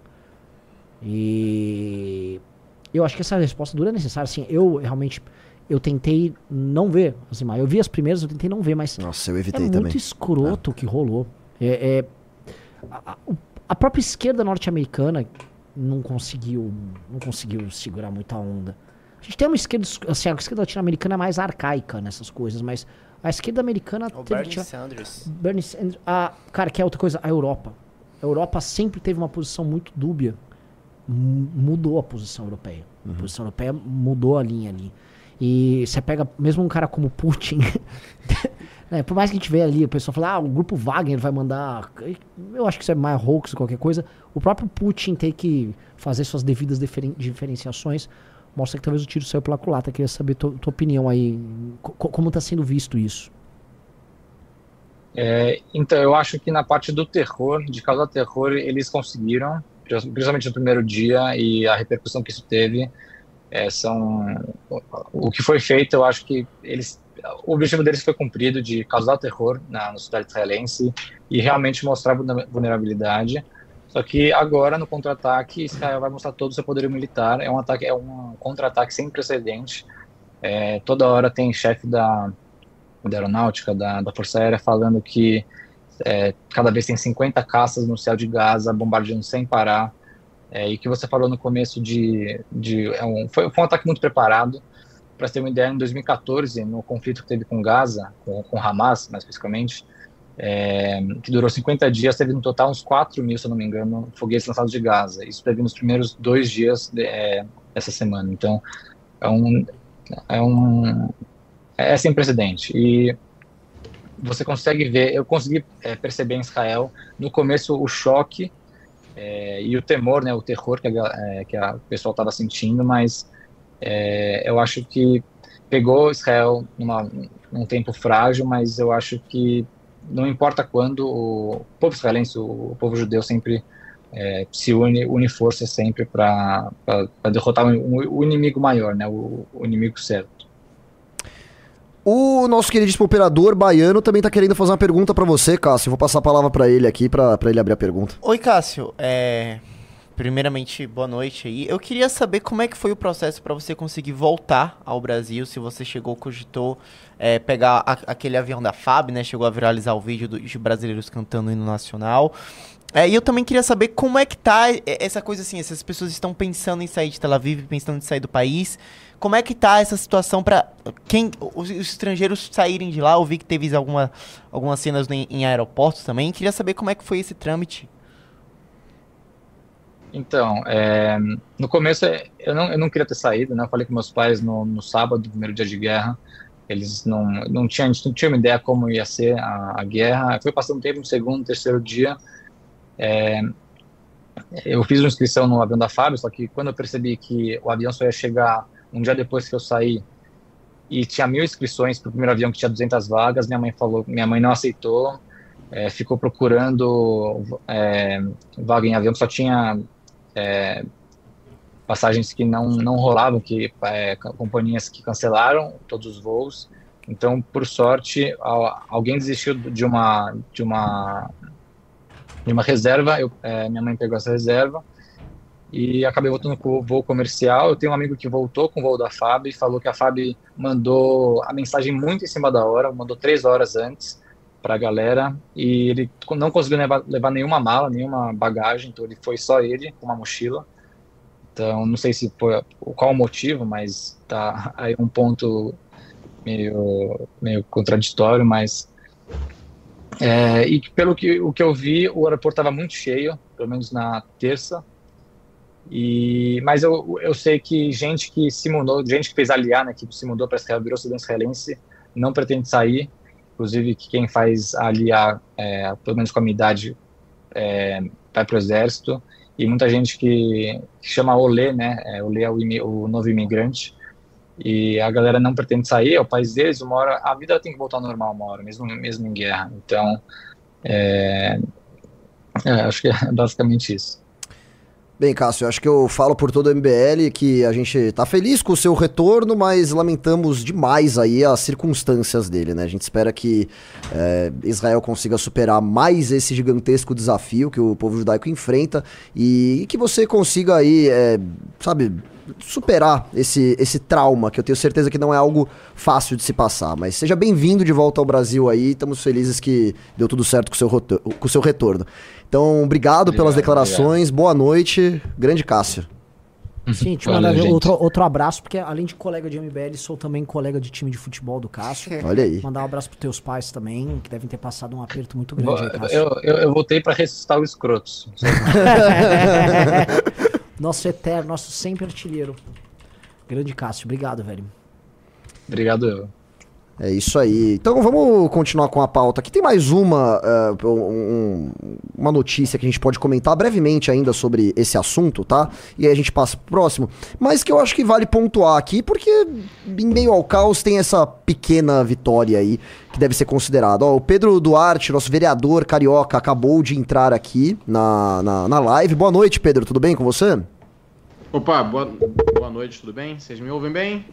E eu acho que essa resposta dura é necessária. Assim, eu realmente eu tentei não ver as imagens. Eu vi as primeiras, eu tentei não ver, mas Nossa, eu é evitei muito também. escroto o que rolou. É, é- a, a própria esquerda norte-americana não conseguiu, não conseguiu segurar muita onda. A gente tem uma esquerda, assim, a esquerda latino-americana é mais arcaica nessas coisas, mas a esquerda americana O teve Bernie Sanders. Bernie Sanders, a, cara, que é outra coisa, a Europa. A Europa sempre teve uma posição muito dúbia. M- Mudou a posição europeia. A posição europeia mudou a linha ali. E você pega mesmo um cara como Putin. [laughs] né, por mais que a gente vê ali, o pessoal fala, ah, o grupo Wagner vai mandar. Eu acho que isso é mais hoax ou qualquer coisa. O próprio Putin tem que fazer suas devidas diferen- diferenciações. Mostra que talvez o tiro saiu pela culata. Queria saber tua, tua opinião aí. Co- como está sendo visto isso? É, então, eu acho que na parte do terror, de causar terror, eles conseguiram, principalmente no primeiro dia, e a repercussão que isso teve. é, são o que foi feito, eu acho que eles o objetivo deles foi cumprido de causar terror na, sociedade israelense e realmente mostrar vulner- vulnerabilidade. Só que agora no contra-ataque Israel vai mostrar todo o seu poder militar. É um ataque, é um contra-ataque sem precedente. É, toda hora tem chefe da, da aeronáutica, da, da Força Aérea, falando que é, cada vez tem 50 caças no céu de Gaza, bombardeando sem parar. É, e que você falou no começo de. de é um, foi, foi um ataque muito preparado. Para ter uma ideia, em 2014, no conflito que teve com Gaza, com, com Hamas, mais especificamente, é, que durou 50 dias, teve no total uns 4 mil, se não me engano, foguetes lançados de Gaza. Isso teve nos primeiros dois dias de, é, dessa semana. Então, é um. É um é sem precedente. E você consegue ver, eu consegui é, perceber em Israel, no começo, o choque é, e o temor, né, o terror que a, é, que a o pessoal estava sentindo, mas é, eu acho que pegou Israel numa, num tempo frágil, mas eu acho que não importa quando, o povo israelense, o povo judeu sempre é, se une, une forças sempre para derrotar o, o inimigo maior, né, o, o inimigo certo. O nosso queridíssimo operador baiano também tá querendo fazer uma pergunta pra você, Cássio. Vou passar a palavra pra ele aqui, pra, pra ele abrir a pergunta. Oi, Cássio. É... Primeiramente, boa noite aí. Eu queria saber como é que foi o processo para você conseguir voltar ao Brasil, se você chegou, cogitou é, pegar a- aquele avião da FAB, né? Chegou a viralizar o vídeo dos brasileiros cantando o hino nacional. É, e eu também queria saber como é que tá essa coisa assim, essas pessoas estão pensando em sair de Tel Aviv, pensando em sair do país. Como é que tá essa situação para quem os, os estrangeiros saírem de lá? Eu vi que teve alguma, algumas cenas em, em aeroportos também. Queria saber como é que foi esse trâmite. Então, é, no começo é, eu não, eu não queria ter saído, né? Eu falei com meus pais no, no sábado, primeiro dia de guerra. Eles não, não tinham, a gente não tinha uma ideia como ia ser a, a guerra. Foi passando tempo, no segundo, terceiro dia. é, eu fiz uma inscrição no avião da Fábio, só que quando eu percebi que o avião só ia chegar um dia depois que eu saí e tinha mil inscrições para o primeiro avião que tinha 200 vagas, minha mãe falou, minha mãe não aceitou, é, ficou procurando é, vaga em avião que só tinha é, passagens que não, não rolavam, que é, companhias que cancelaram todos os voos. Então, por sorte, al- alguém desistiu de uma de uma de uma reserva. Eu, é, minha mãe pegou essa reserva e acabei voltando com o voo comercial. Eu tenho um amigo que voltou com o voo da FAB e falou que a FAB mandou a mensagem muito em cima da hora, mandou três horas antes para a galera e ele não conseguiu levar, levar nenhuma mala, nenhuma bagagem, então ele foi só ele com uma mochila. Então não sei se foi qual o motivo, mas tá aí um ponto meio meio contraditório, mas é, e pelo que o que eu vi, o aeroporto estava muito cheio, pelo menos na terça. E mas eu, eu sei que gente que se mudou, gente que fez aliar, né, que se mudou para Israel, virou cidadão israelense, não pretende sair. Inclusive que quem faz aliar, é, pelo menos com a minha idade, é, vai para o exército. E muita gente que, que chama Olê, né? É, Olê é o, o novo imigrante. E a galera não pretende sair, é o país deles, uma hora, a vida tem que voltar ao normal uma hora, mesmo, mesmo em guerra. Então, é, é, acho que é basicamente isso. Bem, Cássio, acho que eu falo por todo o MBL que a gente tá feliz com o seu retorno, mas lamentamos demais aí as circunstâncias dele, né? A gente espera que é, Israel consiga superar mais esse gigantesco desafio que o povo judaico enfrenta e que você consiga aí, é, sabe, superar esse, esse trauma, que eu tenho certeza que não é algo fácil de se passar. Mas seja bem-vindo de volta ao Brasil aí, estamos felizes que deu tudo certo com seu, com o seu retorno. Então, obrigado, obrigado pelas declarações, obrigado. boa noite, grande Cássio. Sim, te mandar outro, outro abraço, porque além de colega de MBL, sou também colega de time de futebol do Cássio. [laughs] Olha aí. Mandar um abraço pros teus pais também, que devem ter passado um aperto muito grande. Aí, eu, eu, eu, voltei para ressuscitar o escrotos. [laughs] nosso eterno, nosso sempre artilheiro. Grande Cássio, obrigado, velho. Obrigado eu. É isso aí. Então vamos continuar com a pauta. Aqui tem mais uma, uh, um, uma notícia que a gente pode comentar brevemente ainda sobre esse assunto, tá? E aí a gente passa pro próximo. Mas que eu acho que vale pontuar aqui, porque em meio ao caos tem essa pequena vitória aí que deve ser considerada. Ó, o Pedro Duarte, nosso vereador carioca, acabou de entrar aqui na, na, na live. Boa noite, Pedro. Tudo bem com você? Opa, boa, boa noite, tudo bem? Vocês me ouvem bem?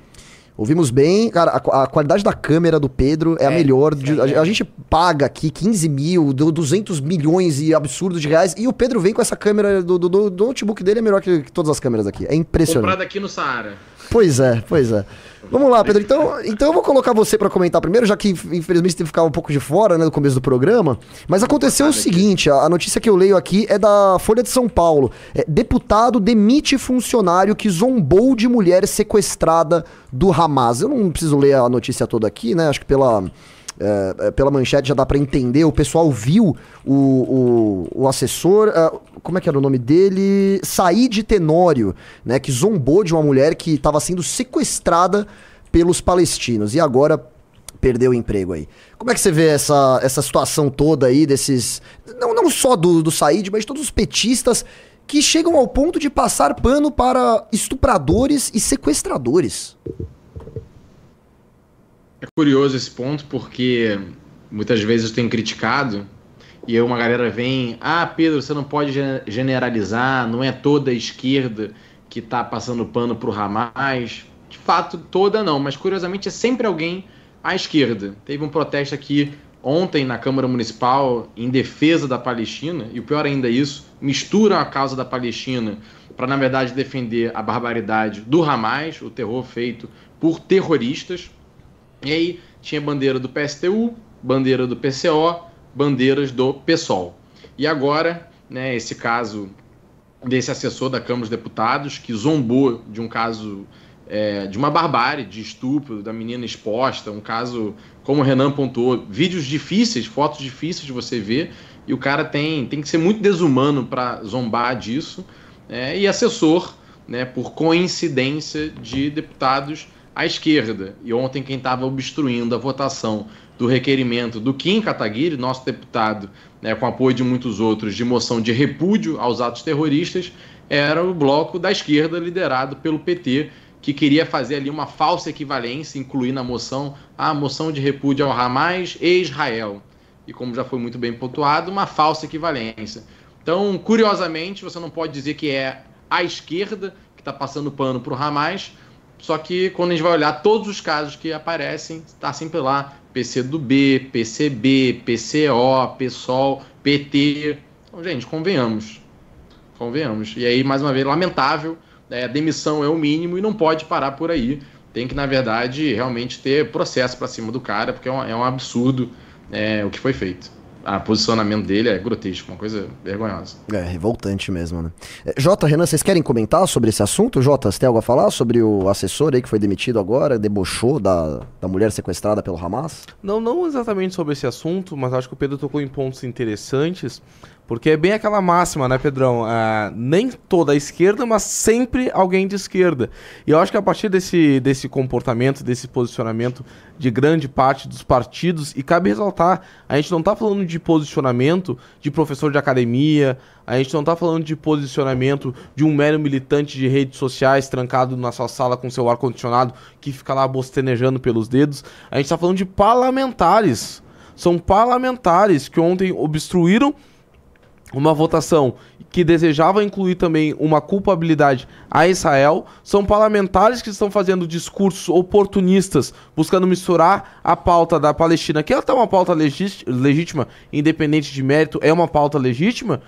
Ouvimos bem, cara, a, a, qualidade da câmera do Pedro é, é a melhor. De, a, a, gente paga aqui 15 mil, 200 milhões e absurdos de reais, e o Pedro vem com essa câmera do, do, do notebook dele, é melhor que, que, todas as câmeras aqui. É impressionante. Comprada aqui no Saara. Pois é, pois é. Vamos lá, Pedro. Então, então eu vou colocar você para comentar primeiro, já que infelizmente você ficar um pouco de fora, né, no começo do programa. Mas aconteceu o seguinte: a, notícia que eu leio aqui é da Folha de São Paulo. É, deputado demite funcionário que zombou de mulher sequestrada do Hamas. Eu não preciso ler a notícia toda aqui, né? Acho que pela é, é, pela manchete já dá para entender. O pessoal viu o, o, o assessor, uh, como é que era o nome dele? Said Tenório, né? Que zombou de uma mulher que estava sendo sequestrada pelos palestinos. E agora perdeu o emprego aí. Como é que você vê essa, essa situação toda aí desses. Não, não só do, do Said, mas de todos os petistas que chegam ao ponto de passar pano para estupradores e sequestradores. É curioso esse ponto porque muitas vezes eu tenho criticado e aí uma galera vem, ah, Pedro, você não pode generalizar, não é toda a esquerda que está passando pano para o Hamas. De fato, toda não, mas curiosamente é sempre alguém à esquerda. Teve um protesto aqui ontem na Câmara Municipal em defesa da Palestina, e o pior ainda é isso, misturam a causa da Palestina para, na verdade, defender a barbaridade do Hamas, o terror feito por terroristas. E aí tinha bandeira do PSTU, bandeira do PCO, bandeiras do PSOL. E agora, né, esse caso desse assessor da Câmara dos Deputados que zombou de um caso é, de uma barbárie, de estupro da menina exposta, um caso, como o Renan pontuou, vídeos difíceis, fotos difíceis de você ver, e o cara tem, tem que ser muito desumano para zombar disso, é, e assessor, né, por coincidência, de deputados à esquerda. E ontem quem estava obstruindo a votação do requerimento do Kim Kataguiri, nosso deputado, né, com apoio de muitos outros, de moção de repúdio aos atos terroristas, era o bloco da esquerda liderado pelo PT, que queria fazer ali uma falsa equivalência, incluir na moção a moção de repúdio ao Hamas e Israel. E como já foi muito bem pontuado, uma falsa equivalência. Então, curiosamente, você não pode dizer que é a esquerda que está passando pano para o Hamas, só que quando a gente vai olhar todos os casos que aparecem, está sempre lá PCdoB, PCB, PCO, PSOL, PT. Então, gente, convenhamos. Convenhamos. E aí, mais uma vez, lamentável, né, a demissão é o mínimo e não pode parar por aí. Tem que, na verdade, realmente ter processo para cima do cara, porque é um, é um absurdo é, o que foi feito a posicionamento dele é grotesco, uma coisa vergonhosa. É, revoltante mesmo, né? É, Jota, Renan, vocês querem comentar sobre esse assunto? Jota, você tem algo a falar sobre o assessor aí que foi demitido agora, debochou da, da mulher sequestrada pelo Hamas? Não, não exatamente sobre esse assunto, mas acho que o Pedro tocou em pontos interessantes. Porque é bem aquela máxima, né, Pedrão? Uh, nem toda a esquerda, mas sempre alguém de esquerda. E eu acho que a partir desse, desse comportamento, desse posicionamento de grande parte dos partidos, e cabe ressaltar, a gente não está falando de posicionamento de professor de academia, a gente não está falando de posicionamento de um mero militante de redes sociais trancado na sua sala com seu ar-condicionado que fica lá bostenejando pelos dedos. A gente está falando de parlamentares. São parlamentares que ontem obstruíram uma votação que desejava incluir também uma culpabilidade a Israel. São parlamentares que estão fazendo discursos oportunistas, buscando misturar a pauta da Palestina, que é uma pauta legítima, independente de mérito, é uma pauta legítima,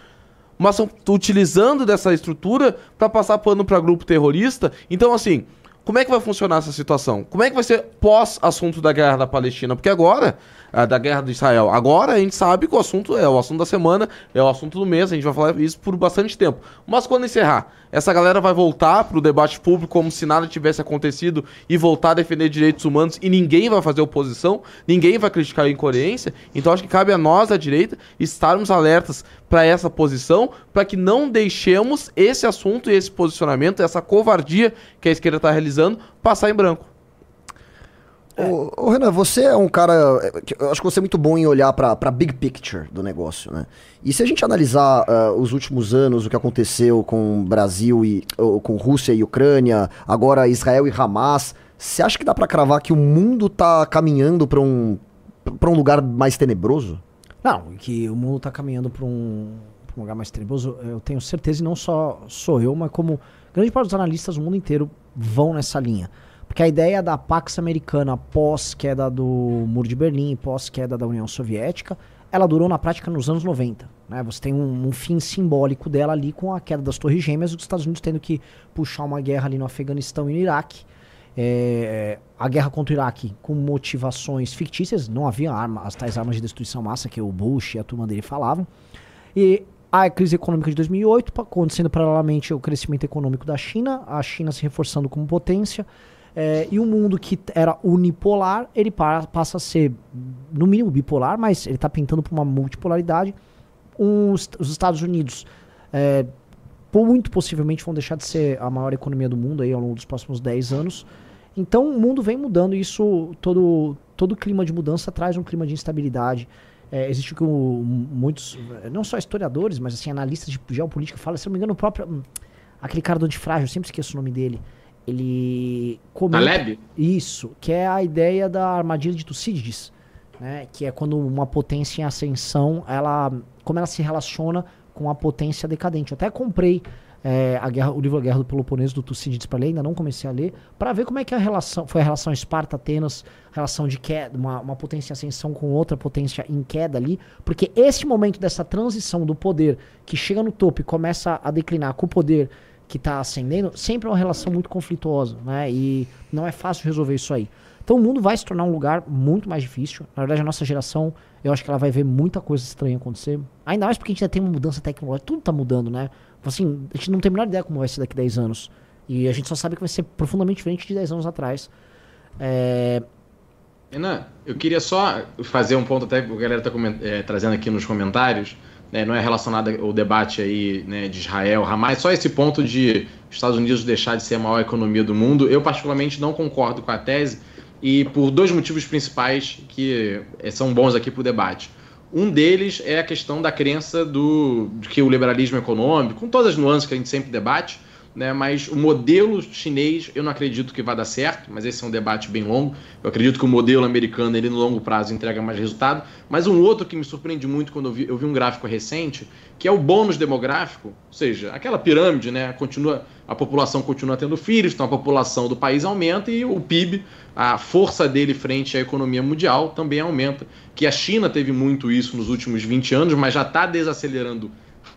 mas estão utilizando dessa estrutura para passar pano para grupo terrorista. Então, assim, como é que vai funcionar essa situação? Como é que vai ser pós-assunto da guerra da Palestina? Porque agora, a, da guerra de Israel, agora a gente sabe que o assunto é o assunto da semana, é o assunto do mês, a gente vai falar isso por bastante tempo. Mas quando encerrar, essa galera vai voltar para o debate público como se nada tivesse acontecido e voltar a defender direitos humanos e ninguém vai fazer oposição, ninguém vai criticar a incoerência. Então acho que cabe a nós, da direita, estarmos alertas para essa posição, para que não deixemos esse assunto e esse posicionamento, essa covardia que a esquerda está realizando, passar em branco. Ô, ô, Renan, você é um cara. Eu acho que você é muito bom em olhar para a big picture do negócio, né? E se a gente analisar uh, os últimos anos, o que aconteceu com Brasil e com Rússia e Ucrânia, agora Israel e Hamas, você acha que dá para cravar que o mundo tá caminhando para um, pra um lugar mais tenebroso? Não, que o mundo está caminhando para um, um, lugar mais tenebroso, eu tenho certeza, e não só sou eu, mas como grande parte dos analistas do mundo inteiro vão nessa linha. Porque a ideia da Pax Americana pós-queda do Muro de Berlim, pós-queda da União Soviética, ela durou na prática nos anos 90. Né? Você tem um, um, fim simbólico dela ali com a queda das Torres Gêmeas, os Estados Unidos tendo que puxar uma guerra ali no Afeganistão e no Iraque. É, a guerra contra o Iraque com motivações fictícias, não havia arma, as tais armas de destruição massa que o Bush e a turma dele falavam. E a crise econômica de 2008, acontecendo paralelamente o crescimento econômico da China, a China se reforçando como potência, é, e o mundo que era unipolar, ele passa a ser, no mínimo, bipolar, mas ele está pintando para uma multipolaridade. os Estados Unidos é, muito possivelmente vão deixar de ser a maior economia do mundo aí ao longo dos próximos 10 anos. Então o mundo vem mudando e isso, todo, todo clima de mudança traz um clima de instabilidade. É, existe que muitos, não só historiadores, mas assim, analistas de geopolítica falam, se não me engano, o próprio. Hum, aquele cara do antifrágil, eu sempre esqueço o nome dele. Ele. Comenta, Taleb? Isso, que é a ideia da armadilha de Tucídides. Né, que é quando uma potência em ascensão, ela, como ela se relaciona com a potência decadente. Eu até comprei é, a guerra, o livro A Guerra do Peloponeso do Tucídides para ler, ainda não comecei a ler, para ver como é que é a relação, foi a relação Esparta-Atenas, relação de queda, uma, uma potência em ascensão com outra potência em queda ali, porque esse momento dessa transição do poder que chega no topo e começa a declinar com o poder que está ascendendo, sempre é uma relação muito conflituosa, né? E não é fácil resolver isso aí. Então o mundo vai se tornar um lugar muito mais difícil. Na verdade, a nossa geração, eu acho que ela vai ver muita coisa estranha acontecer. Ainda mais porque a gente ainda tem uma mudança tecnológica, tudo está mudando, né? Assim, a gente não tem a menor ideia como vai ser daqui a 10 anos. E a gente só sabe que vai ser profundamente diferente de 10 anos atrás. É... Renan, eu queria só fazer um ponto até que a galera está é, trazendo aqui nos comentários. Né, não é relacionado ao debate aí né, de Israel, Hamas, só esse ponto de Estados Unidos deixar de ser a maior economia do mundo. Eu particularmente não concordo com a tese e por dois motivos principais que é, são bons aqui para o debate. Um deles é a questão da crença do, de que o liberalismo econômico, com todas as nuances que a gente sempre debate, né, mas o modelo chinês eu não acredito que vai dar certo, mas esse é um debate bem longo. Eu acredito que o modelo americano ele no longo prazo entrega mais resultado. Mas um outro que me surpreende muito quando eu vi, eu vi um gráfico recente, que é o bônus demográfico, ou seja, aquela pirâmide, né, continua a população continua tendo filhos, então a população do país aumenta e o PIB, a força dele frente à economia mundial também aumenta. Que a China teve muito isso nos últimos 20 anos, mas já está desacelerando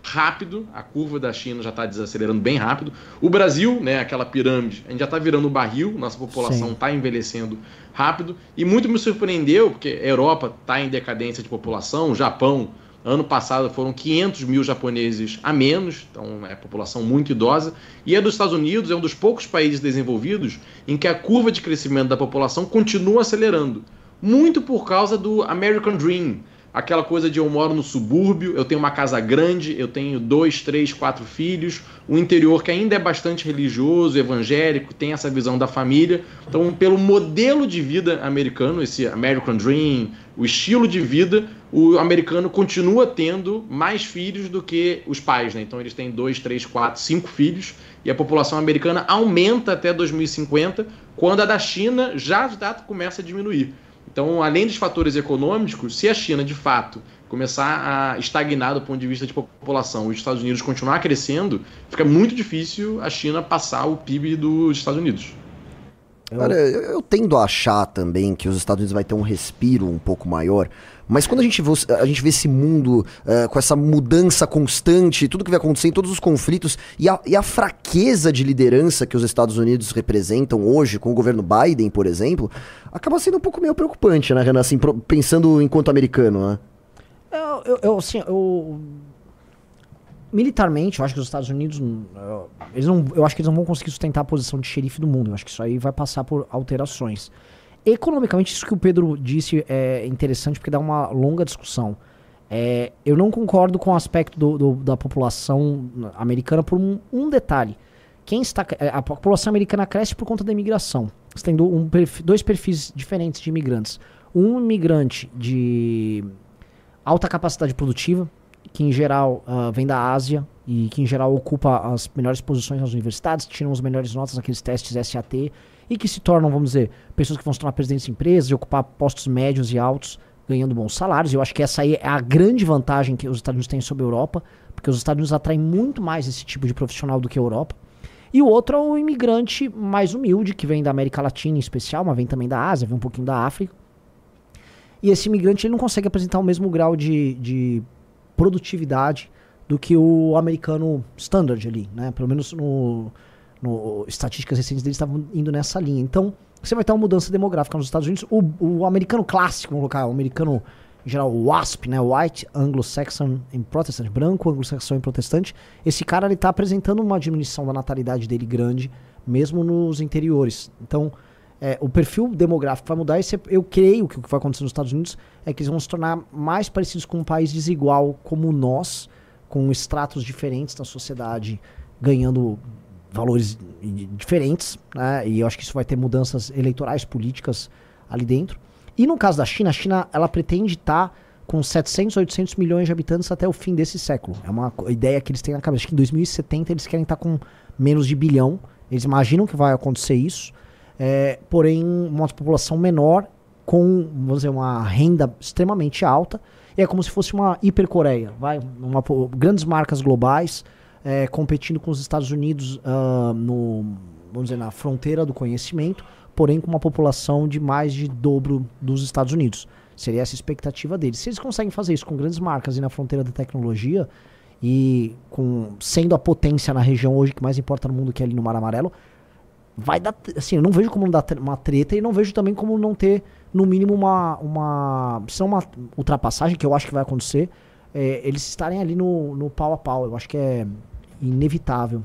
rápido, a curva da China já está desacelerando bem rápido. O Brasil, né, aquela pirâmide, a gente já está virando barril, nossa população está envelhecendo rápido. E muito me surpreendeu, porque a Europa está em decadência de população, o Japão Ano passado foram 500 mil japoneses a menos, então é população muito idosa. E é dos Estados Unidos, é um dos poucos países desenvolvidos em que a curva de crescimento da população continua acelerando. Muito por causa do American Dream, aquela coisa de eu moro no subúrbio, eu tenho uma casa grande, eu tenho dois, três, quatro filhos, o interior que ainda é bastante religioso, evangélico, tem essa visão da família. Então, pelo modelo de vida americano, esse American Dream, o estilo de vida, o americano continua tendo mais filhos do que os pais, né? Então eles têm dois, três, quatro, cinco filhos e a população americana aumenta até 2050, quando a da China já, já começa a diminuir. Então, além dos fatores econômicos, se a China de fato começar a estagnar do ponto de vista de população, os Estados Unidos continuar crescendo, fica muito difícil a China passar o PIB dos Estados Unidos. Cara, eu, eu tendo a achar também que os Estados Unidos vai ter um respiro um pouco maior, mas quando a gente vê, a gente vê esse mundo eh, com essa mudança constante, tudo que vai acontecendo, todos os conflitos e a, e a fraqueza de liderança que os Estados Unidos representam hoje, com o governo Biden, por exemplo, acaba sendo um pouco meio preocupante, né, Renan? Assim, pensando enquanto americano, né? Eu, eu, eu, assim, eu. Militarmente, eu acho que os Estados Unidos. hum, Eles não, eu acho que eles não vão conseguir sustentar a posição de xerife do mundo. Eu acho que isso aí vai passar por alterações. Economicamente, isso que o Pedro disse é interessante porque dá uma longa discussão. É, eu não concordo com o aspecto do- do- da população americana por um, um detalhe. Quem está, é, a população americana cresce por conta da imigração. Você tem um dois perfis diferentes de imigrantes. Um imigrante de alta capacidade produtiva, que em geral ah, vem da Ásia e que em geral ocupa as melhores posições nas universidades, tiram as melhores notas naqueles testes SAT e que se tornam, vamos dizer, pessoas que vão se tornar presidentes de empresas e ocupar postos médios e altos, ganhando bons salários. Eu acho que essa aí é a grande vantagem que os Estados Unidos têm sobre a Europa, porque os Estados Unidos atraem muito mais esse tipo de profissional do que a Europa. E o outro é o imigrante mais humilde, que vem da América Latina em especial, mas vem também da Ásia, vem um pouquinho da África. E esse imigrante ele não consegue apresentar o mesmo grau de, de produtividade do que o americano standard ali, né? Pelo menos no, no estatísticas recentes deles estavam indo nessa linha. Então, você vai ter uma mudança demográfica nos Estados Unidos. O, o americano clássico, vamos colocar, o americano em geral, WASP, né? White, Anglo-Saxon and Protestant, branco, anglo-saxão e protestante. Esse cara ele tá apresentando uma diminuição da natalidade dele grande, mesmo nos interiores. Então, é, o perfil demográfico vai mudar e eu creio que o que vai acontecer nos Estados Unidos é que eles vão se tornar mais parecidos com um país desigual como nós, com estratos diferentes da sociedade, ganhando valores diferentes, né? E eu acho que isso vai ter mudanças eleitorais, políticas ali dentro. E no caso da China, a China ela pretende estar com 700, 800 milhões de habitantes até o fim desse século. É uma ideia que eles têm na cabeça. Acho que em 2070 eles querem estar com menos de bilhão. Eles imaginam que vai acontecer isso. É, porém, uma população menor com, vamos dizer, uma renda extremamente alta. E é como se fosse uma hipercoreia, vai? Grandes marcas globais é, competindo com os Estados Unidos ah, no, vamos dizer, na fronteira do conhecimento, porém com uma população de mais de dobro dos Estados Unidos. Seria essa a expectativa deles. Se eles conseguem fazer isso com grandes marcas e na fronteira da tecnologia, e com sendo a potência na região hoje que mais importa no mundo, que é ali no Mar Amarelo, vai dar. Assim, eu não vejo como não dar uma treta e não vejo também como não ter, no mínimo, uma. uma se não uma ultrapassagem, que eu acho que vai acontecer, é, eles estarem ali no, no pau a pau. Eu acho que é inevitável.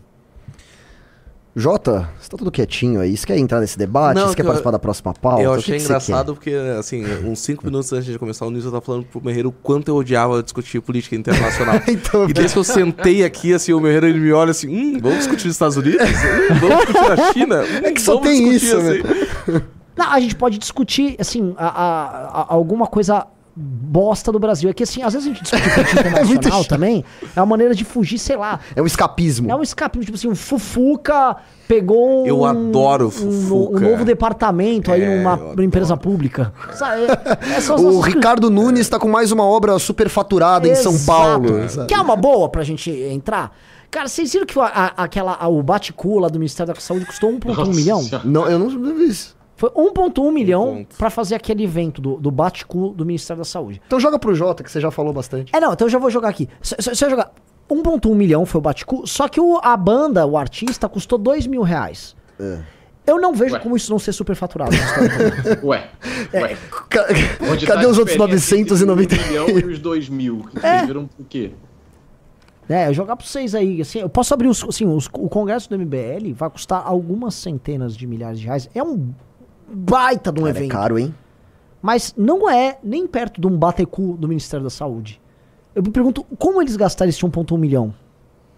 Jota, você tá tudo quietinho aí? Você quer entrar nesse debate? Não, você quer que eu- participar da próxima pauta? eu O que achei que engraçado porque, assim, uns cinco minutos antes de começar o news, eu tava falando pro Merreiro o quanto eu odiava discutir política internacional. [laughs] então, E desde que eu sentei aqui, assim, o Merreiro ele me olha assim, hum, vamos discutir os Estados Unidos? Hum, vamos discutir a China? Hum, É que só vamos tem discutir, isso, assim. Não, a gente pode discutir, assim, a- a- a- alguma coisa bosta do Brasil. É que, assim, às vezes a gente discute política [laughs] internacional também, é uma maneira de fugir, sei lá. é um escapismo. É um escape, tipo assim, o Fufuca pegou um, Eu adoro o um, Fufuca. um novo departamento aí É, numa, eu numa empresa pública. Sabe, é- essas O Ricardo Nunes tá com mais uma obra superfaturada em São Exato. Paulo. Que é uma boa pra gente entrar. Cara, vocês viram que a- a- aquela, a- o bate-cu lá do Ministério da Saúde custou 1,1 Nossa milhão? Não, eu não vi isso. Foi 1,1 milhão pra fazer aquele evento do, do bate-cu do Ministério da Saúde. Então joga pro Jota, que você já falou bastante. É, não, então eu já vou jogar aqui. Se, se, se eu jogar 1,1 milhão foi o Baticu, só que o- a banda, o artista, custou 2 mil reais. É. Eu não vejo Ué. como isso não ser superfaturado. [laughs] Ué, ué. Ca- Onde Cadê tá os outros diferença entre 990? um milhão e os dois mil? Que É. Vocês viram por quê? é, eu jogar pra vocês aí. Assim, eu posso abrir os, assim, os- o congresso do MBL vai custar algumas centenas de milhares de reais. É um baita de um Cara, é evento. caro, hein? Mas não é nem perto de um batecu do Ministério da Saúde. Eu me pergunto como eles gastaram esse 1,1 milhão.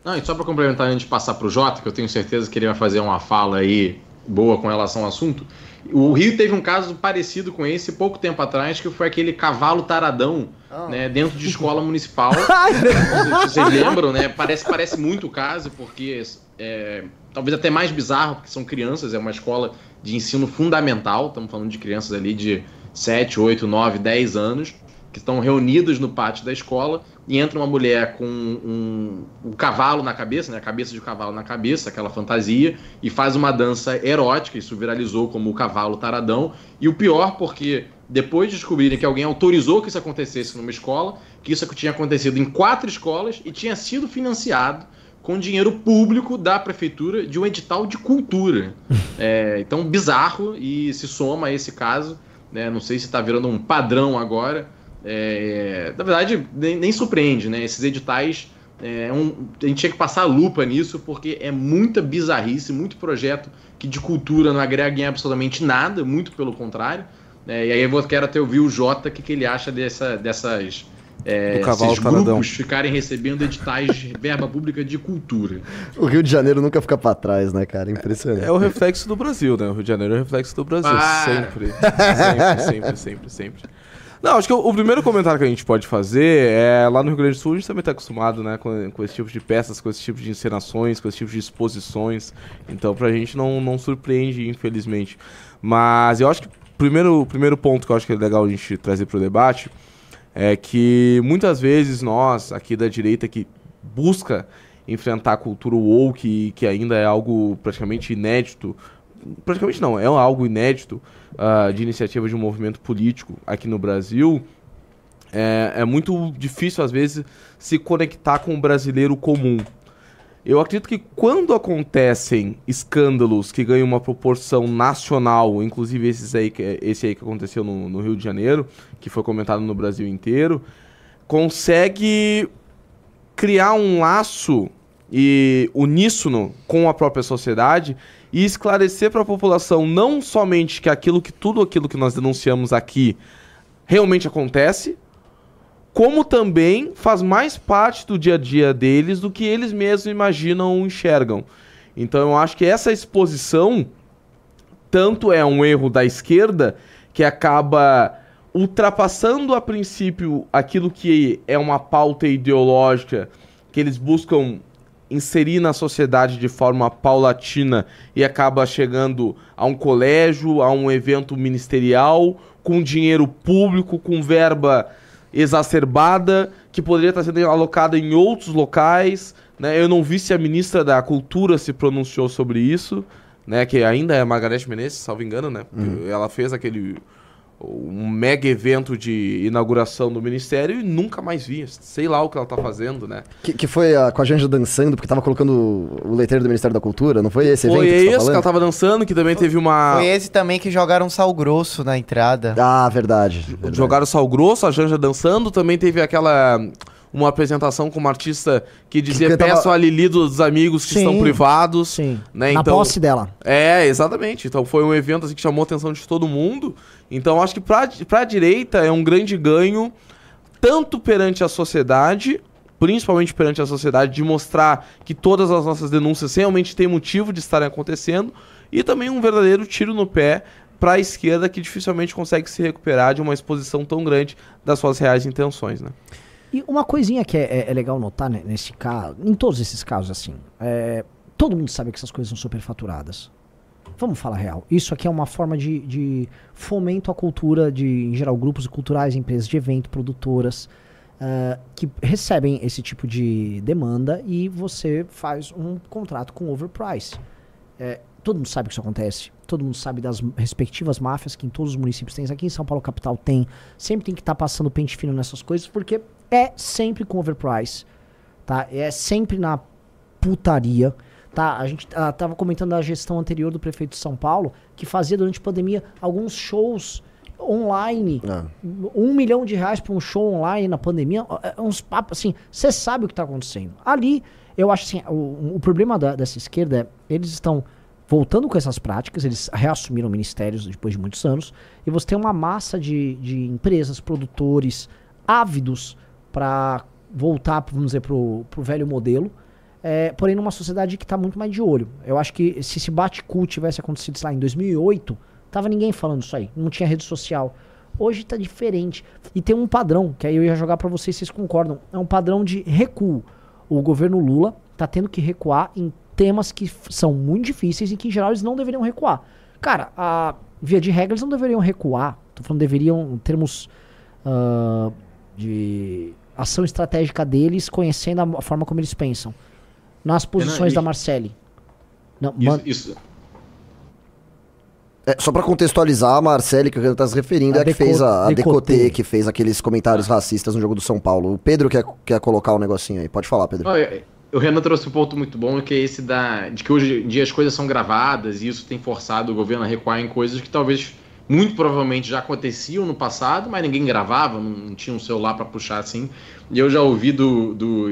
Não, e só para complementar antes de passar pro Jota, que eu tenho certeza que ele vai fazer uma fala aí boa com relação ao assunto. O Rio teve um caso parecido com esse pouco tempo atrás, que foi aquele cavalo taradão, né, dentro de escola municipal. [laughs] Se vocês lembram, né? Parece, parece muito o caso, porque é, talvez até mais bizarro, porque são crianças, é uma escola de ensino fundamental, estamos falando de crianças ali de 7, 8, 9, 10 anos. que estão reunidas no pátio da escola e entra uma mulher com um, um cavalo na cabeça, né, a cabeça de um cavalo na cabeça, aquela fantasia, e faz uma dança erótica, isso viralizou como o cavalo taradão. E o pior, porque depois de descobrirem que alguém autorizou que isso acontecesse numa escola, que isso tinha acontecido em quatro escolas e tinha sido financiado com dinheiro público da prefeitura de um edital de cultura. [laughs] É, então, bizarro e se soma a esse caso. Né, não sei se está virando um padrão agora. É, na verdade, nem, nem, surpreende, né? Esses editais. É, um, a gente tinha que passar a lupa nisso, porque é muita bizarrice, muito projeto que de cultura não agrega em absolutamente nada, muito pelo contrário. É, e aí eu vou, quero até ouvir o Jota o que, que ele acha dessa, dessas é, cavalo esses grupos ficarem recebendo editais de verba pública de cultura. O Rio de Janeiro nunca fica para trás, né, cara? Impressionante. É, é, o reflexo do Brasil, né? O Rio de Janeiro é o reflexo do Brasil. Ah. Sempre. Sempre, sempre, sempre, sempre. Não, acho que o, o, primeiro comentário que a gente pode fazer é lá no Rio Grande do Sul a gente também está acostumado, né, com, com esse tipo de peças, com esse tipo de encenações, com esse tipo de exposições. Então, pra gente não, não surpreende, infelizmente. Mas eu acho que primeiro, o primeiro ponto que eu acho que é legal a gente trazer para o debate é que muitas vezes nós, aqui da direita, que busca enfrentar a cultura woke, que ainda é algo praticamente inédito, praticamente não, é algo inédito uh, de iniciativa de um movimento político aqui no Brasil, é, é muito difícil às vezes se conectar com o brasileiro comum. Eu acredito que quando acontecem escândalos que ganham uma proporção nacional, inclusive esses aí, esse aí que aconteceu no, no Rio de Janeiro, que foi comentado no Brasil inteiro, consegue criar um laço e uníssono com a própria sociedade e esclarecer para a população não somente que aquilo que tudo aquilo que nós denunciamos aqui realmente acontece, como também faz mais parte do dia a dia deles do que eles mesmos imaginam ou enxergam. Então eu acho que essa exposição tanto é um erro da esquerda que acaba ultrapassando a princípio aquilo que é uma pauta ideológica que eles buscam inserir na sociedade de forma paulatina e acaba chegando a um colégio, a um evento ministerial, com dinheiro público, com verba exacerbada, que poderia estar sendo alocada em outros locais. Né? Eu não vi se a ministra da Cultura se pronunciou sobre isso, né? que ainda é Margareth Menezes, salvo engano. Né? Uhum. Ela fez aquele um mega evento de inauguração do ministério e nunca mais vi. Sei lá o que ela tá fazendo, né? Que, que foi a, com a Janja dançando, porque tava colocando o leiteiro do Ministério da Cultura, não foi esse evento? Foi que esse que, que ela tava dançando, que também foi, teve uma. Foi esse também que jogaram sal grosso na entrada. Ah, verdade. verdade. Jogaram sal grosso, a Janja dançando, também teve aquela uma apresentação com uma artista que dizia que cantava... peço a Lili dos amigos que sim, estão privados. Sim. Né? Na então, posse dela. É, exatamente. Então foi um evento assim, que chamou a atenção de todo mundo. Então acho que para a direita é um grande ganho, tanto perante a sociedade, principalmente perante a sociedade, de mostrar que todas as nossas denúncias realmente têm motivo de estarem acontecendo, e também um verdadeiro tiro no pé para a esquerda que dificilmente consegue se recuperar de uma exposição tão grande das suas reais intenções, né? E uma coisinha que é, é, é legal notar né, nesse caso, em todos esses casos assim, é, todo mundo sabe que essas coisas são superfaturadas. Vamos falar real. Isso aqui é uma forma de, de fomento à cultura de, em geral, grupos culturais, empresas de evento, produtoras, uh, que recebem esse tipo de demanda e você faz um contrato com overprice. É, todo mundo sabe que isso acontece. Todo mundo sabe das respectivas máfias que em todos os municípios tem. Aqui em São Paulo capital tem. Sempre tem que estar tá passando pente fino nessas coisas, porque é sempre com overprice. Tá? É sempre na putaria. Tá, a gente uh, tava comentando da gestão anterior do prefeito de São Paulo, que fazia durante a pandemia alguns shows online. Ah. Um milhão de reais para um show online na pandemia. É, uns papos assim, você sabe o que está acontecendo. Ali, eu acho assim, o, o problema da, dessa esquerda é eles estão voltando com essas práticas, eles reassumiram ministérios depois de muitos anos, e você tem uma massa de, de empresas, produtores ávidos para voltar, vamos dizer, para o velho modelo é, porém numa sociedade que está muito mais de olho. Eu acho que se esse bate-cu tivesse acontecido, sei lá, em 2008, tava ninguém falando isso aí, não tinha rede social. Hoje está diferente. E tem um padrão, que aí eu ia jogar para vocês, vocês concordam. É um padrão de recuo. O governo Lula está tendo que recuar em temas que são muito difíceis e que, em geral, eles não deveriam recuar. Cara, a via de regra, eles não deveriam recuar. Tô falando deveriam, em termos ah, de ação estratégica deles, conhecendo a forma como eles pensam. Nas posições e- da Marcelli. Não, Isso, man- isso- É, só pra contextualizar, a Marcele, que o Renan tá se referindo, A é a que fez a, a. Decoté, que fez aqueles comentários racistas no jogo do São Paulo. O Pedro quer, quer colocar um negocinho aí. Pode falar, Pedro. Olha, o Renan trouxe um ponto muito bom, que é esse da, de que hoje em dia as coisas são gravadas e isso tem forçado o governo a recuar em coisas que talvez, muito provavelmente, já aconteciam no passado, mas ninguém gravava, não, tinha um celular para puxar assim. E eu já ouvi do, do,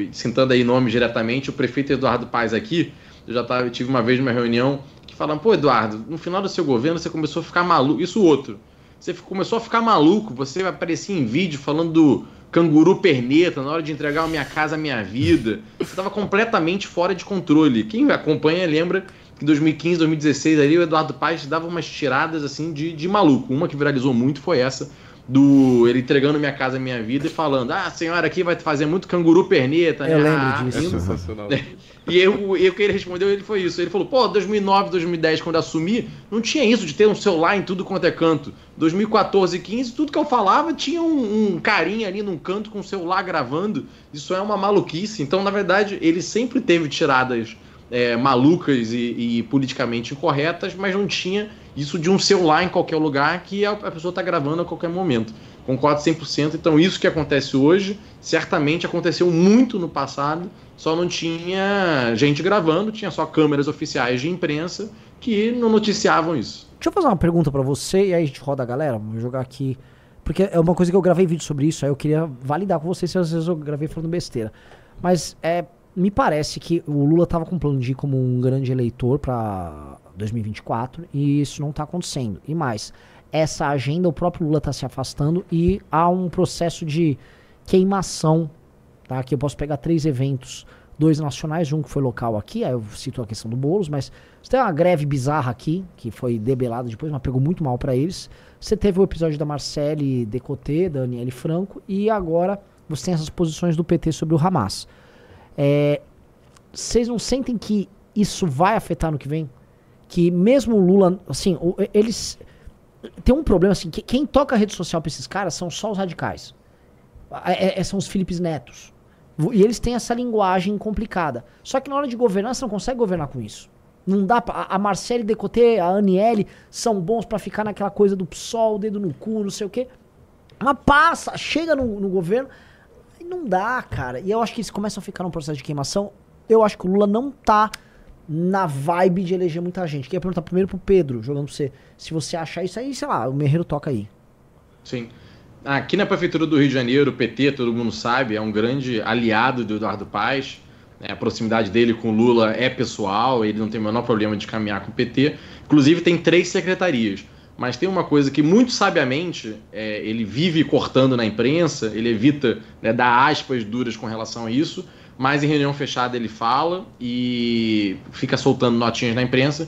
aí nomes diretamente, o prefeito Eduardo Paes aqui, eu já tava, eu tive uma vez numa reunião que falaram, pô Eduardo, no final do seu governo você começou a ficar maluco, isso outro, você começou a ficar maluco, você aparecia em vídeo falando do canguru perneta na hora de entregar a minha casa, a minha vida. Você estava completamente fora de controle. Quem acompanha lembra que em 2015, 2016 ali o Eduardo Paes dava umas tiradas assim de, de maluco. Uma que viralizou muito foi essa do ele entregando minha casa, minha vida e falando: "Ah, a senhora aqui vai fazer muito canguru perneta". Eu né? lembro Ah, disso. É sensacional. [laughs] E eu, eu que ele respondeu, ele foi isso. Ele falou, pô, 2009, 2010, quando eu assumi, não tinha isso de ter um celular em tudo quanto é canto. 2014 e 15, tudo que eu falava tinha um, um carinha ali num canto com o celular gravando. Isso é uma maluquice. Então, na verdade, ele sempre teve tiradas é, malucas e, e politicamente incorretas, mas não tinha isso de um celular em qualquer lugar que a, pessoa está gravando a qualquer momento. Concordo 100%. Então, isso que acontece hoje, certamente aconteceu muito no passado, só não tinha gente gravando, tinha só câmeras oficiais de imprensa que não noticiavam isso. Deixa eu fazer uma pergunta pra você e aí a gente roda a galera. Vou jogar aqui. Porque é uma coisa que eu gravei vídeo sobre isso, aí eu queria validar com você se às vezes eu gravei falando besteira. Mas é, me parece que o Lula tava com plano de ir como um grande eleitor pra 2024 e isso não tá acontecendo. E mais, essa agenda o próprio Lula tá se afastando e há um processo de queimação, tá? Que eu posso pegar três eventos, dois nacionais, um que foi local aqui, aí eu cito a questão do Boulos, mas você tem uma greve bizarra aqui, que foi debelada depois, mas pegou muito mal pra eles. Você teve o episódio da Marcele Decoté, da Aniele Franco, e agora você tem essas posições do PT sobre o Hamas. É, Vocês não sentem que isso vai afetar no que vem? Que mesmo o Lula, assim, eles. Tem um problema assim, que quem toca a rede social pra esses caras são só os radicais. É- é- são os Filipes Netos. E eles têm essa linguagem complicada. Só que na hora de governar, você não consegue governar com isso. Não dá pra, a- Marcele Decoté, a Aniele são bons pra ficar naquela coisa do PSOL, dedo no cu, não sei o quê. Mas passa, chega no, no governo, não dá, cara. E eu acho que eles começam a ficar num processo de queimação. Eu acho que o Lula não tá na vibe de eleger muita gente. Queria perguntar primeiro pro Pedro, jogando pra você. Se você achar isso aí, sei lá, o Merreiro toca aí. Sim. Aqui na Prefeitura do Rio de Janeiro, o PT, todo mundo sabe, é um grande aliado do Eduardo Paes. né? A proximidade dele com o Lula é pessoal, ele não tem o menor problema de caminhar com o PT. Inclusive, tem três secretarias. Mas tem uma coisa que, muito sabiamente, é, ele vive cortando na imprensa, ele evita né, dar aspas duras com relação a isso, mas em reunião fechada ele fala e fica soltando notinhas na imprensa,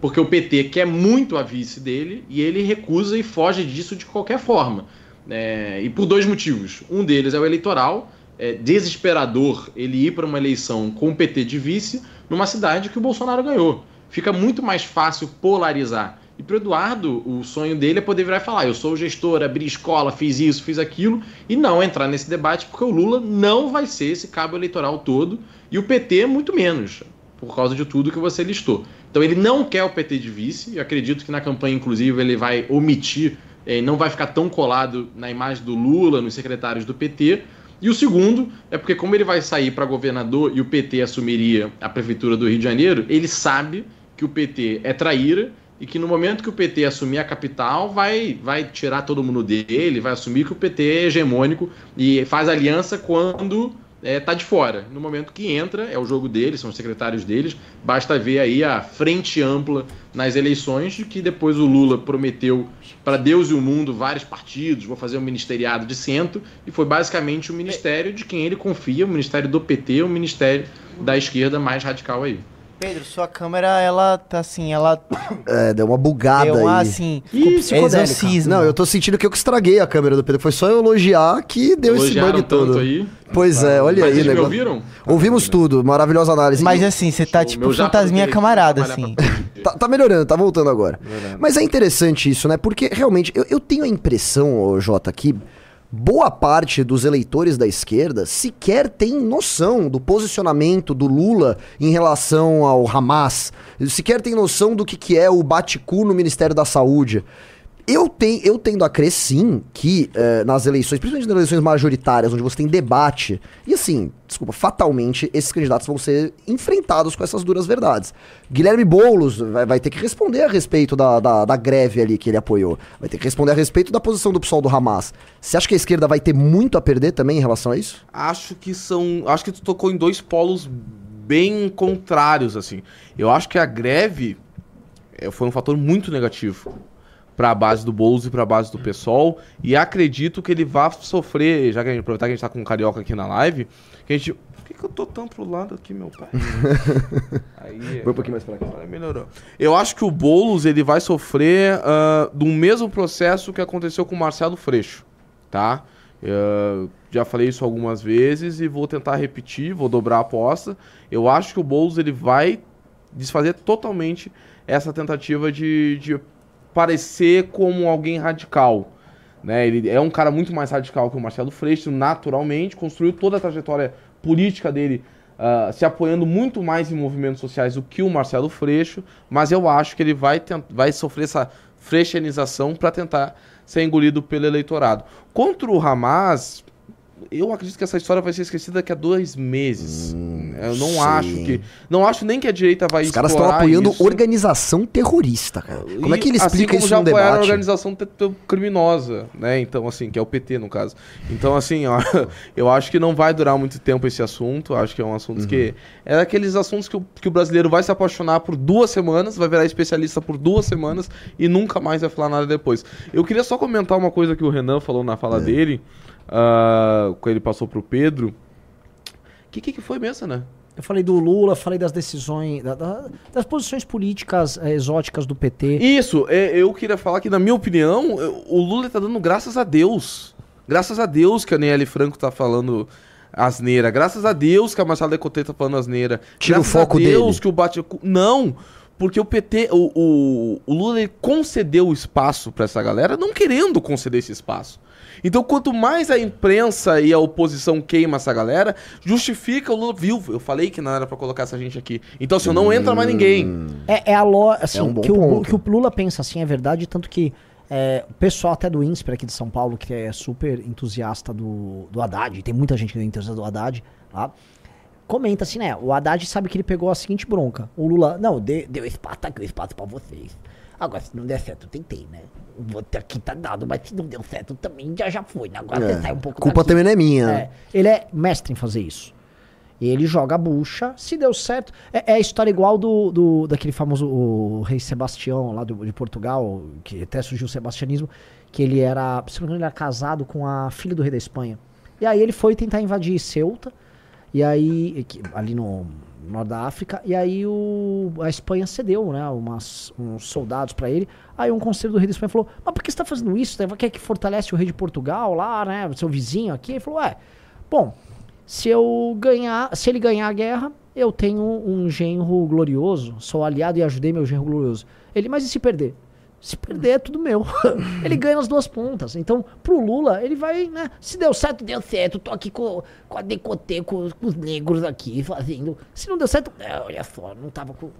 porque o PT quer muito a vice dele e ele recusa e foge disso de qualquer forma. É, e por dois motivos. Um deles é o eleitoral. É desesperador ele ir para uma eleição com o PT de vice numa cidade que o Bolsonaro ganhou. Fica muito mais fácil polarizar. E para Eduardo, o sonho dele é poder virar e falar: eu sou gestor, abri escola, fiz isso, fiz aquilo, e não entrar nesse debate, porque o Lula não vai ser esse cabo eleitoral todo, e o PT muito menos, por causa de tudo que você listou. Então ele não quer o PT de vice, e acredito que na campanha, inclusive, ele vai omitir, eh, não vai ficar tão colado na imagem do Lula, nos secretários do PT. E o segundo é porque, como ele vai sair para governador e o PT assumiria a prefeitura do Rio de Janeiro, ele sabe que o PT é traíra e que no momento que o PT assumir a capital, vai, vai tirar todo mundo dele, vai assumir que o PT é hegemônico e faz aliança quando é, tá de fora. No momento que entra, é o jogo deles, são os secretários deles, basta ver aí a frente ampla nas eleições, que depois o Lula prometeu para Deus e o mundo vários partidos, vou fazer um ministeriado de centro, e foi basicamente o ministério de quem ele confia, o ministério do PT, o ministério da esquerda mais radical aí. Pedro, sua câmera, ela tá assim, ela [coughs] É, deu uma bugada deu uma, aí. assim, psicodélica. exorcismo. Não, eu tô sentindo que eu que estraguei a câmera do Pedro. Foi só eu elogiar que deu esse Elogiaram bug tanto todo. aí. Pois é, olha Mas aí, vocês me negócio. ouviram? Ouvimos tudo, maravilhosa análise. Mas assim, você tá Show. tipo Meu fantasminha camarada, assim. [laughs] tá, tá melhorando, tá voltando agora. Mas é interessante isso, né? Porque realmente eu, eu tenho a impressão, ô, Jota, que boa parte dos eleitores da esquerda sequer tem noção do posicionamento do Lula em relação ao Hamas, sequer tem noção do que, que é o Baticu no Ministério da Saúde. Eu, tenho, eu tendo a crer, sim, que eh, nas eleições, principalmente nas eleições majoritárias, onde você tem debate, e assim, desculpa, fatalmente, esses candidatos vão ser enfrentados com essas duras verdades. Guilherme Boulos vai, vai ter que responder a respeito da, da, da greve ali que ele apoiou. Vai ter que responder a respeito da posição do PSOL do Hamas. Você acha que a esquerda vai ter muito a perder também em relação a isso? Acho que são. Acho que tu tocou em dois polos bem contrários, assim. Eu acho que a greve eh, foi um fator muito negativo para a base do Boulos e para a base do PSOL. E acredito que ele vai sofrer, já que a gente aproveitar que a gente tá com um carioca aqui na live, que a gente. Por que, que eu tô tão pro lado aqui, meu pai? [laughs] Aí, Foi um pouquinho mais pra cá. Melhorou. Eu acho que o Boulos ele vai sofrer uh, do mesmo processo que aconteceu com o Marcelo Freixo, tá? Já falei isso algumas vezes e vou tentar repetir, vou dobrar a aposta. Eu acho que o Boulos ele vai desfazer totalmente essa tentativa de, de parecer como alguém radical. Né? Ele é um cara muito mais radical que o Marcelo Freixo, naturalmente, construiu toda a trajetória política dele uh, se apoiando muito mais em movimentos sociais do que o Marcelo Freixo, mas eu acho que ele vai, vai sofrer essa freixenização para tentar ser engolido pelo eleitorado. Contra o Hamas, eu acredito que essa história vai ser esquecida daqui a dois meses. Hum, eu não sim. acho que. Não acho nem que a direita vai Os caras estão apoiando isso. organização terrorista, cara. Como é que ele E, explica assim como isso já apoiaram a organização criminosa, né? Então, assim, que é o PT, no caso. Então, assim, ó, [laughs] eu acho que não vai durar muito tempo esse assunto. Acho que é um assunto que... É daqueles assuntos que o, que o brasileiro vai se apaixonar por duas semanas, vai virar especialista por duas semanas e nunca mais vai falar nada depois. Eu queria só comentar uma coisa que o Renan falou na fala dele, ah, quando ele passou pro Pedro. O que, que que foi mesmo, né? Eu falei do Lula, falei das decisões, da- da- das posições políticas eh, exóticas do PT. Isso, é, eu queria falar que, na minha opinião, eu- o Lula tá dando graças a Deus. Graças a Deus que a Nelly Franco tá falando asneira. Graças a Deus que a Marcela Decote tá falando asneira. Tira o graças foco a Deus dele. que o bate... Não, porque o PT, o, o, o Lula concedeu o espaço pra essa galera, não querendo conceder esse espaço. Então, quanto mais a imprensa e a oposição queima essa galera, justifica o Lula. Viu? Eu falei que não era pra colocar essa gente aqui. Então, assim, não entra mais ninguém. É, é a lo... assim, É um que, o, que o Lula pensa assim é verdade, tanto que é, o pessoal até do INSPER aqui de São Paulo, que é super entusiasta do, do Haddad, tem muita gente que é entusiasta do Haddad lá, comenta assim, né? O Haddad sabe que ele pegou a seguinte bronca. O Lula, não, deu espaço, tá aqui o espaço pra vocês. Agora, se não der certo, eu tentei, né? Vou ter aqui tá dado, mas se não deu certo também, já já foi. né? Agora É, sai um pouco a culpa daqui. também não é minha. né? É, ele é mestre em fazer isso. E ele joga a bucha, se deu certo. É, é a história igual do, do daquele famoso o rei Sebastião lá do- de Portugal, que até surgiu o sebastianismo, que ele era, se não me engano, ele era casado com a filha do rei da Espanha. E aí ele foi tentar invadir Ceuta, e aí ali no norte da África, e aí o, a Espanha cedeu, né, umas, uns soldados pra ele. Aí um conselho do rei da Espanha falou: "Mas por que você tá fazendo isso? Quer que fortalece o rei de Portugal lá, né, seu vizinho aqui?" Ele falou: "É, bom, se eu ganhar, se ele ganhar a guerra, eu tenho um genro glorioso, sou aliado e ajudei meu genro glorioso. Ele, mas e se perder? Se perder é tudo meu. [laughs] ele ganha nas duas pontas. Então, pro Lula, ele vai, né? Se deu certo, deu certo. Tô aqui com, com a decote, com, com os negros aqui fazendo. Se não deu certo, é, olha só, não tava com.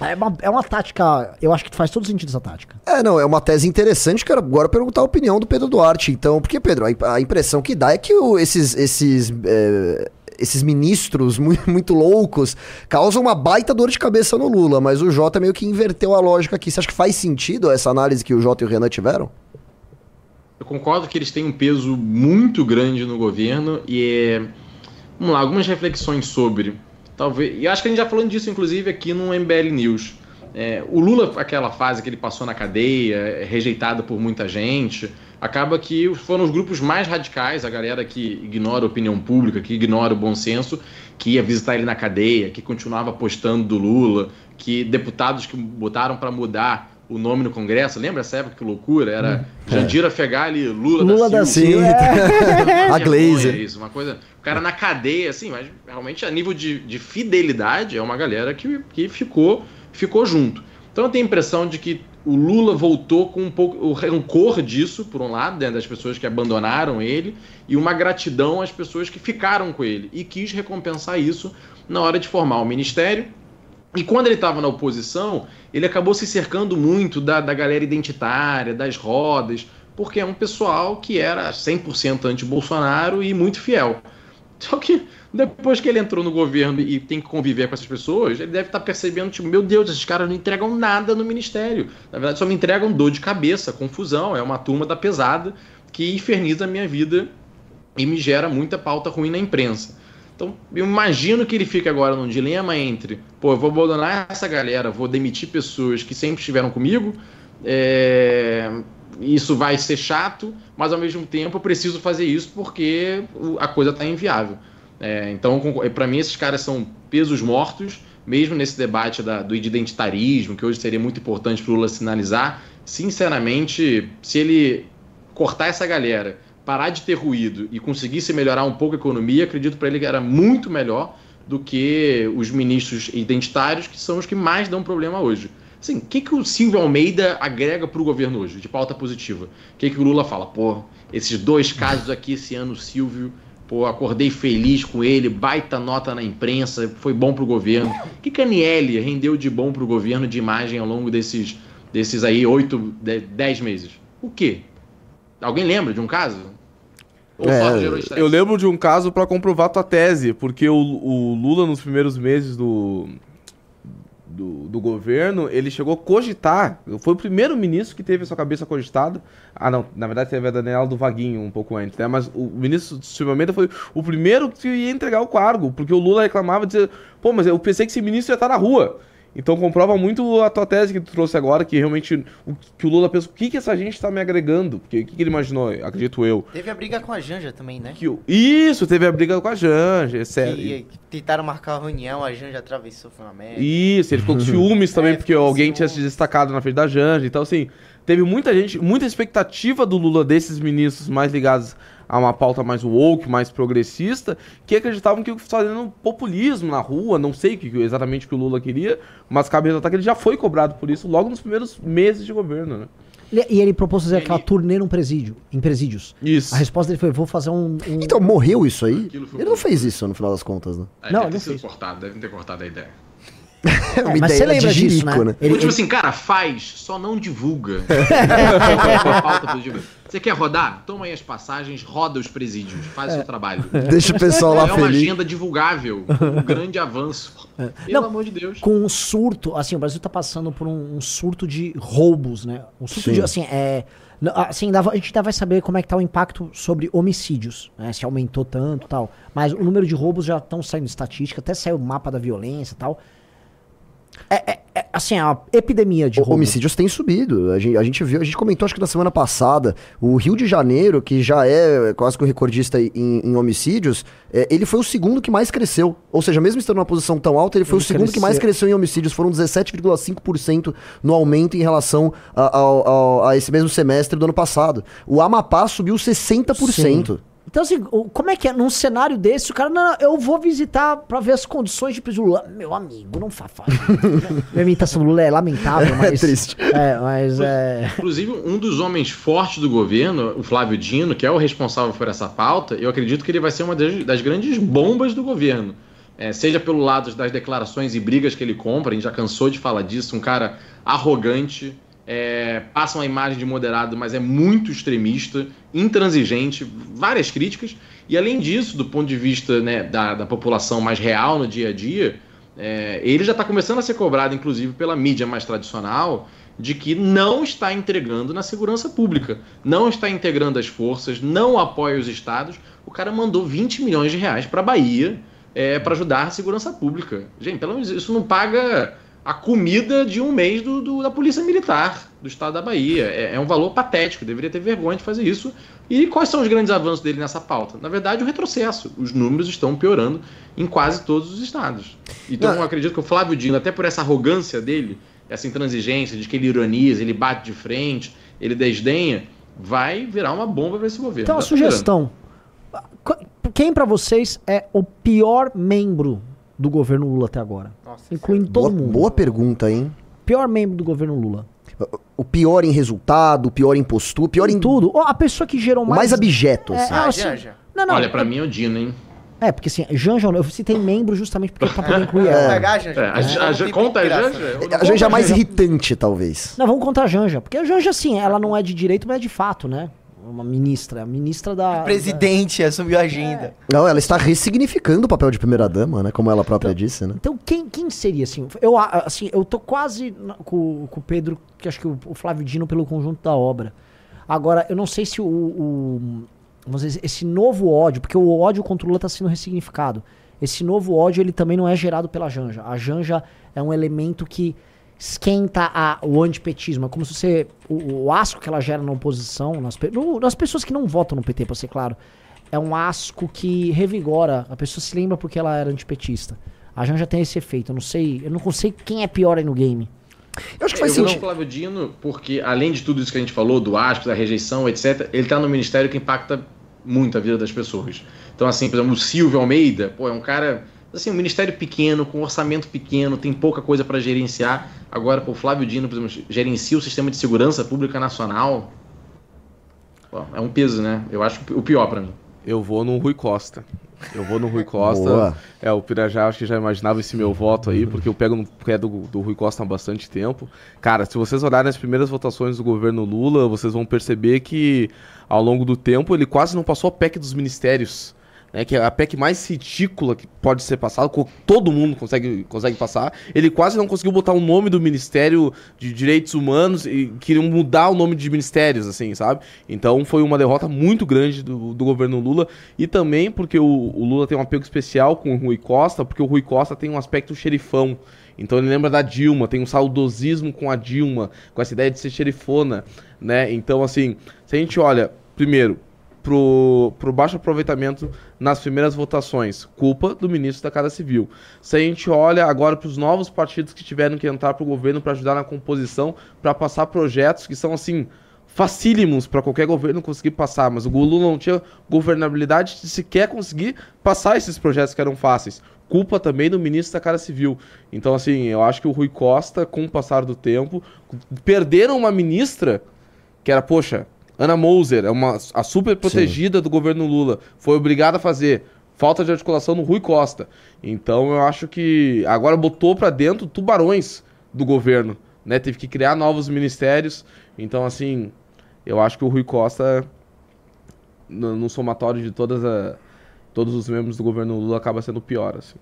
É uma, é uma tática, eu acho que faz todo sentido essa tática. É, não, é uma tese interessante. Quero agora perguntar a opinião do Pedro Duarte. Então, porque, Pedro, a, a impressão que dá é que o- esses, esses, é, esses ministros [laughs] mu- muito, loucos causam uma baita dor de cabeça no Lula, mas o Jota meio que inverteu a lógica aqui. Você acha que faz sentido essa análise que o Jota e o Renan tiveram? Eu concordo que eles têm um peso muito grande no governo e é, vamos lá, algumas reflexões sobre. Talvez, e acho que a gente já falando disso, inclusive, aqui no MBL News. É, o Lula, aquela fase que ele passou na cadeia, é, rejeitado por muita gente, acaba que foram os grupos mais radicais, a galera que ignora a opinião pública, que ignora o bom senso, que ia visitar ele na cadeia, que continuava apostando do Lula, que deputados que botaram para mudar o nome no Congresso, lembra essa época que loucura? Era Jandira Fegali, Lula, Lula da da Silva. Silva. a Glazer. Isso, uma coisa. O cara na cadeia, assim, mas realmente a nível de, de fidelidade é uma galera que, que ficou, ficou junto. Então eu tenho a impressão de que o Lula voltou com um pouco o rancor disso, por um lado, né, das pessoas que abandonaram ele, e uma gratidão às pessoas que ficaram com ele, e quis recompensar isso na hora de formar o ministério. E quando ele estava na oposição, ele acabou se cercando muito da, da galera identitária, das rodas, porque é um pessoal que era 100% anti-Bolsonaro e muito fiel. Só que depois que ele entrou no governo e tem que conviver com essas pessoas, ele deve estar percebendo, tipo, meu Deus, esses caras não entregam nada no ministério. Na verdade, só me entregam dor de cabeça, confusão. É uma turma da pesada que inferniza a minha vida e me gera muita pauta ruim na imprensa. Então, eu imagino que ele fica agora num dilema entre, pô, eu vou abandonar essa galera, vou demitir pessoas que sempre estiveram comigo, é... isso vai ser chato, mas ao mesmo tempo eu preciso fazer isso porque a coisa está inviável. É, então, para mim, esses caras são pesos mortos, mesmo nesse debate da, do identitarismo, que hoje seria muito importante para o Lula sinalizar. Sinceramente, se ele cortar essa galera, parar de ter ruído e conseguisse melhorar um pouco a economia, acredito para ele que era muito melhor do que os ministros identitários, que são os que mais dão problema hoje. Assim, o que, que o Silvio Almeida agrega para o governo hoje, de pauta positiva? O que, que o Lula fala? Pô, esses dois casos aqui esse ano, o Silvio Pô, acordei feliz com ele, baita nota na imprensa, foi bom pro governo. O que, Aniele rendeu de bom pro governo de imagem ao longo desses, desses aí oito, dez meses? O quê? Alguém lembra de um caso? Ou é, eu lembro de um caso para comprovar tua tese, porque o, o Lula nos primeiros meses do, do, do, governo, ele chegou a cogitar. Foi o primeiro ministro que teve a sua cabeça cogitada. Ah, não, na verdade teve a Daniela do Vaguinho um pouco antes, né? Mas o ministro Silvio foi o primeiro que ia entregar o cargo, porque o Lula reclamava, dizia, pô, mas eu pensei que esse ministro ia estar na rua. Então comprova muito a tua tese que tu trouxe agora, que realmente o que o Lula pensa, o que, que essa gente está me agregando? Porque, o que, que, ele imaginou, acredito eu. Teve a briga com a Janja também, né? Que, isso, teve a briga com a Janja, é sério. Que, tentaram marcar a reunião, a Janja atravessou, foi uma merda. Isso, ele ficou com [laughs] ciúmes também, é, porque alguém tinha se destacado na frente da Janja. Então, assim, teve muita gente, muita expectativa do Lula desses ministros mais ligados a uma pauta mais woke, mais progressista, que acreditavam que fazendo populismo na rua, não sei que, exatamente o que o Lula queria, mas cabe ressaltar que ele já foi cobrado por isso logo nos primeiros meses de governo, né? E ele propôs fazer aquela turnê num presídio, em presídios. Isso. A resposta dele foi: vou fazer um. um... Então, morreu isso aí? Ele não fez isso no final das contas, né? É, não, deve ter sido cortado, devem ter cortado a ideia. É, uma mas ideia você lembra disso, né? né? Ele, tipo assim, cara, faz, só não divulga. [laughs] você quer rodar? Toma aí as passagens, roda os presídios, faz o seu trabalho. [laughs] Deixa o pessoal lá feliz. É uma agenda divulgável, um [laughs] grande avanço. É. Pelo não, amor de Deus. Com um surto, assim, o Brasil tá passando por um, um surto de roubos, né? Um surto Sim. de, assim, é... Assim, a gente ainda vai saber como é que tá o impacto sobre homicídios, né? Se aumentou tanto tal. Mas o número de roubos já estão saindo estatística, até saiu o mapa da violência e tal. É, é, é, assim, a epidemia de roubo. Homicídios tem subido. A gente, a gente viu, a gente comentou acho que na semana passada, o Rio de Janeiro, que já é quase que o recordista em, em homicídios, é, ele foi o segundo que mais cresceu. Ou seja, mesmo estando numa posição tão alta, ele foi ele o segundo cresceu. que mais cresceu em homicídios. Foram 17,5% no aumento em relação a, a, a, a, esse mesmo semestre do ano passado. O Amapá subiu 60%. Sim. Então, assim, como é que é? Num cenário desse, o cara, não, eu vou visitar pra ver as condições de preso Lula. Meu amigo, não faz [laughs] Minha imitação do Lula é lamentável, é mas. É triste. É, mas é. Inclusive, um dos homens fortes do governo, o Flávio Dino, que é o responsável por essa pauta, eu acredito que ele vai ser uma das, das grandes bombas do governo. É, seja pelo lado das declarações e brigas que ele compra, a gente já cansou de falar disso, um cara arrogante, é, passa uma imagem de moderado, mas é muito extremista, intransigente, várias críticas. E além disso, do ponto de vista né, da, da população mais real no dia a dia, é, ele já está começando a ser cobrado, inclusive, pela mídia mais tradicional, de que não está entregando na segurança pública, não está integrando as forças, não apoia os estados. O cara mandou 20 milhões de reais para a Bahia é, para ajudar a segurança pública. Gente, pelo menos isso não paga a comida de um mês do, do, da Polícia Militar do Estado da Bahia. É, é, um valor patético, deveria ter vergonha de fazer isso. E quais são os grandes avanços dele nessa pauta? Na verdade, o retrocesso. Os números estão piorando em quase todos os estados. Então, eu acredito que o Flávio Dino, até por essa arrogância dele, essa intransigência de que ele ironiza, ele bate de frente, ele desdenha, vai virar uma bomba para esse governo. Então, a sugestão. Quem para vocês é o pior membro do governo Lula até agora? Nossa, incluindo todo boa, mundo. Boa pergunta, hein? Pior membro do governo Lula. o pior em resultado, o pior em postura, o pior em Em tudo. A pessoa que gerou o mais. mais abjeto, É, assim. Ah, assim, Janja. Não, não. Olha, pra mim é o Dino, hein? É, porque assim, Janja, eu citei membro justamente porque pra poder incluir Vamos ela. a Janja. É, a, a, Vamos conta a. Janja? A gente é mais irritante, talvez. Não, vamos contar a Janja. Porque a Janja, assim, ela não é de direito, mas é de fato, né? Uma ministra. A ministra da. Presidente assumiu a agenda. Não, ela está ressignificando o papel de primeira-dama, né? Como ela própria disse, né? Então, quem, quem seria, assim? Eu, a- assim, eu tô quase na- com, com o Pedro, que acho que o, o Flávio Dino pelo conjunto da obra. Agora, eu não sei se o, o- vamos dizer, esse novo ódio, porque o ódio contra o Lula tá sendo ressignificado. Esse novo ódio, ele também não é gerado pela Janja. A Janja é um elemento que esquenta a- o antipetismo. É como se você. O, o asco que ela gera na oposição, nas, no- nas pessoas que não votam no PT, pra ser claro, é um asco que revigora. A pessoa se lembra porque ela era antipetista. A Janja tem esse efeito. Eu não sei. Eu não sei quem é pior aí no game. Eu acho que Eu faz no sentido. Flávio Dino, porque além de tudo isso que a gente falou, do asco, da rejeição, etc., ele tá no ministério que impacta muito a vida das pessoas. Então, assim, por exemplo, o Silvio Almeida, pô, é um cara, assim, um ministério pequeno, com orçamento pequeno, tem pouca coisa para gerenciar. Agora, o Flávio Dino, por exemplo, gerencia o sistema de segurança pública nacional. Pô, é um peso, né? Eu acho o pior para mim. Eu vou no Rui Costa. Eu vou no Rui [laughs] Costa. Boa. É, o Pirajá acho que já imaginava esse meu voto aí, porque eu pego no pé do, do Rui Costa há bastante tempo. Cara, se vocês olharem as primeiras votações do governo Lula, vocês vão perceber que ao longo do tempo ele quase não passou a PEC dos ministérios. Né, que é a PEC mais ridícula que pode ser passada, todo mundo consegue, consegue passar. Ele quase não conseguiu botar o nome do Ministério de Direitos Humanos e queriam mudar o nome de ministérios, assim, sabe? Então foi uma derrota muito grande do, do governo Lula e também porque o, o Lula tem um apego especial com o Rui Costa, porque o Rui Costa tem um aspecto xerifão. Então ele lembra da Dilma, tem um saudosismo com a Dilma, com essa ideia de ser xerifona, né? Então, assim, se a gente olha, primeiro, pro, pro baixo aproveitamento nas primeiras votações, culpa do ministro da Casa Civil. Se a gente olha agora para os novos partidos que tiveram que entrar para o governo para ajudar na composição, para passar projetos que são assim facílimos para qualquer governo conseguir passar, mas o Lula não tinha governabilidade de sequer conseguir passar esses projetos que eram fáceis. Culpa também do ministro da Casa Civil. Então, assim, eu acho que o Rui Costa, com o passar do tempo, perderam uma ministra que era, poxa, Ana Moser, é uma, a super protegida do governo Lula, foi obrigada a fazer. Falta de articulação no Rui Costa. Então eu acho que agora botou pra dentro tubarões do governo, né? Teve que criar novos ministérios. Então assim, eu acho que o Rui Costa no, no somatório de todas a, todos os membros do governo Lula acaba sendo pior, assim.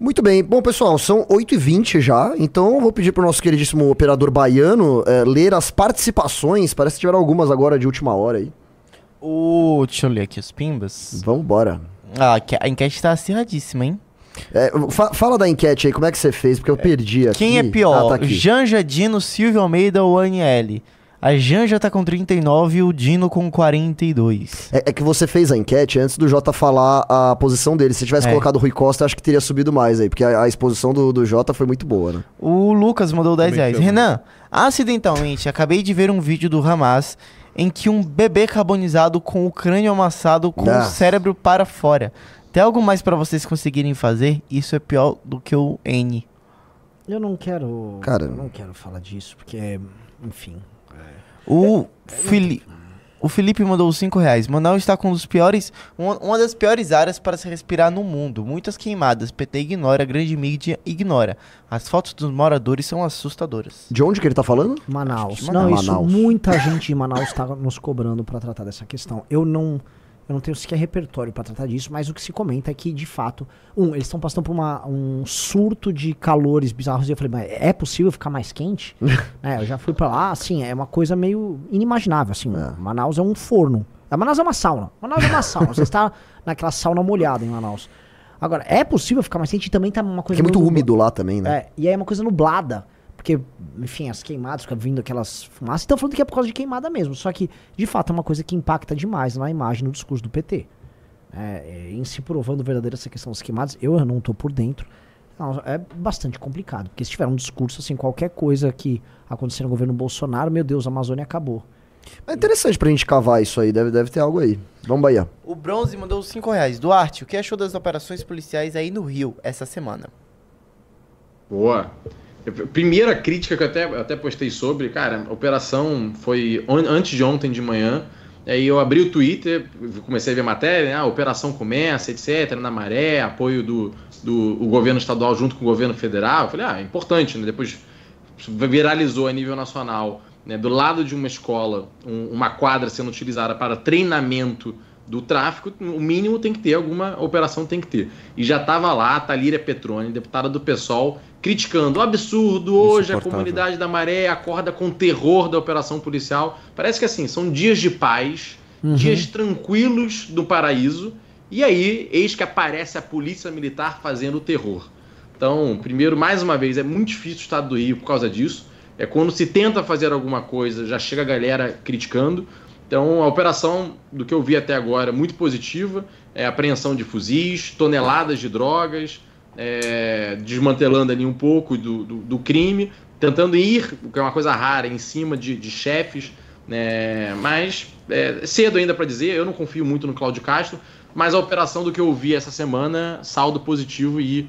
Muito bem. Bom, pessoal, são 8h20 já, então eu vou pedir pro nosso queridíssimo operador baiano eh, ler as participações. Parece que tiveram algumas agora de última hora aí. O... Deixa eu ler aqui os pimbas. Vambora. Ah, a enquete tá acirradíssima, hein? É, fa- fala da enquete aí, como é que você fez? Porque eu perdi aqui. Quem é pior? Ah, tá. Janja, Dino, Silvio Almeida ou Aniele? A Janja tá com 39 e o Dino com 42. É, é que você fez a enquete antes do Jota falar a posição dele. Se tivesse É. colocado o Rui Costa, acho que teria subido mais aí, porque a, a exposição do, do Jota foi muito boa, né? O Lucas mandou 10 Também reais. Renan, acidentalmente, acabei de ver um vídeo do Hamas em que um bebê carbonizado com o crânio amassado com Ah. o cérebro para fora. Tem algo mais pra vocês conseguirem fazer? Isso é pior do que o N. Eu não quero. Cara- Eu não quero falar disso, porque, enfim. O, Fili o Felipe mandou 5 reais. Manaus está com um dos piores, uma, uma das piores áreas para se respirar no mundo. Muitas queimadas. PT ignora, a grande mídia ignora. As fotos dos moradores são assustadoras. De onde que ele tá falando? Manaus. de Não, Manaus. isso Manaus. muita gente de Manaus está nos cobrando para tratar dessa questão. Eu não, eu não tenho sequer repertório para tratar disso, mas o que se comenta é que, de fato, um, eles estão passando por uma- um surto de calores bizarros. E eu falei, mas é possível ficar mais quente? [laughs] É, eu já fui para lá, assim, é uma coisa meio inimaginável, assim. Manaus é um forno. A Manaus é uma sauna. Manaus é uma sauna. [laughs] Você está naquela sauna molhada em Manaus. Agora, é possível ficar mais quente e também tá uma coisa Porque é muito úmido lá também, né? é, e aí é uma coisa nublada. Porque, enfim, as queimadas, fica vindo aquelas fumaças. Então falando que é por causa de queimada mesmo. Só que, de fato, é uma coisa que impacta demais na imagem, no discurso do PT. É, é, em se provando verdadeira essa questão das queimadas, eu não tô por dentro. Não, é bastante complicado. Porque se tiver um discurso, assim, qualquer coisa que acontecer no governo Bolsonaro, meu Deus, a Amazônia acabou. É interessante pra gente cavar isso aí, deve, deve ter algo aí. Vamos, Bahia. O Bronze mandou 5 reais. Duarte, o que achou das operações policiais aí no Rio essa semana? Boa. Primeira crítica que eu até, até postei sobre, cara, a operação foi on, antes de ontem de manhã. Aí eu abri o Twitter, comecei a ver matéria, né? a operação começa, etc., na maré, apoio do, do governo estadual junto com o governo federal. Eu falei, ah, é importante, né? Depois viralizou a nível nacional, né? do lado de uma escola, um, uma quadra sendo utilizada para treinamento do tráfico, o mínimo tem que ter, alguma operação tem que ter. E já estava lá a Talíria Petroni, deputada do PSOL, criticando o absurdo hoje, a comunidade da Maré acorda com o terror da operação policial. Parece que assim, são dias de paz, uhum. dias tranquilos do paraíso, e aí, eis que aparece a polícia militar fazendo terror. Então, primeiro, mais uma vez, é muito difícil o estado do Rio por causa disso. É quando se tenta fazer alguma coisa, já chega a galera criticando. Então, a operação, do que eu vi até agora, é muito positiva. É apreensão de fuzis, toneladas de drogas, é, desmantelando ali um pouco do, do, do, crime, tentando ir, que é uma coisa rara, em cima de, de chefes. Né? Mas é cedo ainda para dizer, eu não confio muito no Cláudio Castro, mas a operação do que eu vi essa semana, saldo positivo e.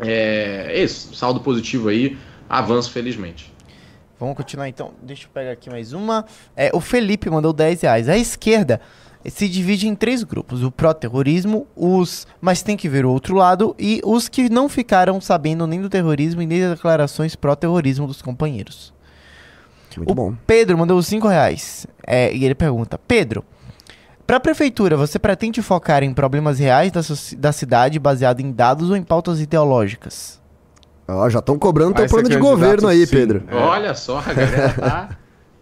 É, isso, saldo positivo aí, avanço felizmente. Vamos continuar então. Deixa eu pegar aqui mais uma. É, o Felipe mandou 10 reais. A esquerda se divide em três grupos: o pró-terrorismo, os mas tem que ver o outro lado e os que não ficaram sabendo nem do terrorismo e nem das declarações pró-terrorismo dos companheiros. Muito o bom. Pedro mandou 5 reais. É, e ele pergunta: Pedro, para a prefeitura, você pretende focar em problemas reais da, da cidade baseado em dados ou em pautas ideológicas? Ó, já estão cobrando teu plano de governo aí, sim. Pedro. É. Olha só, a galera tá,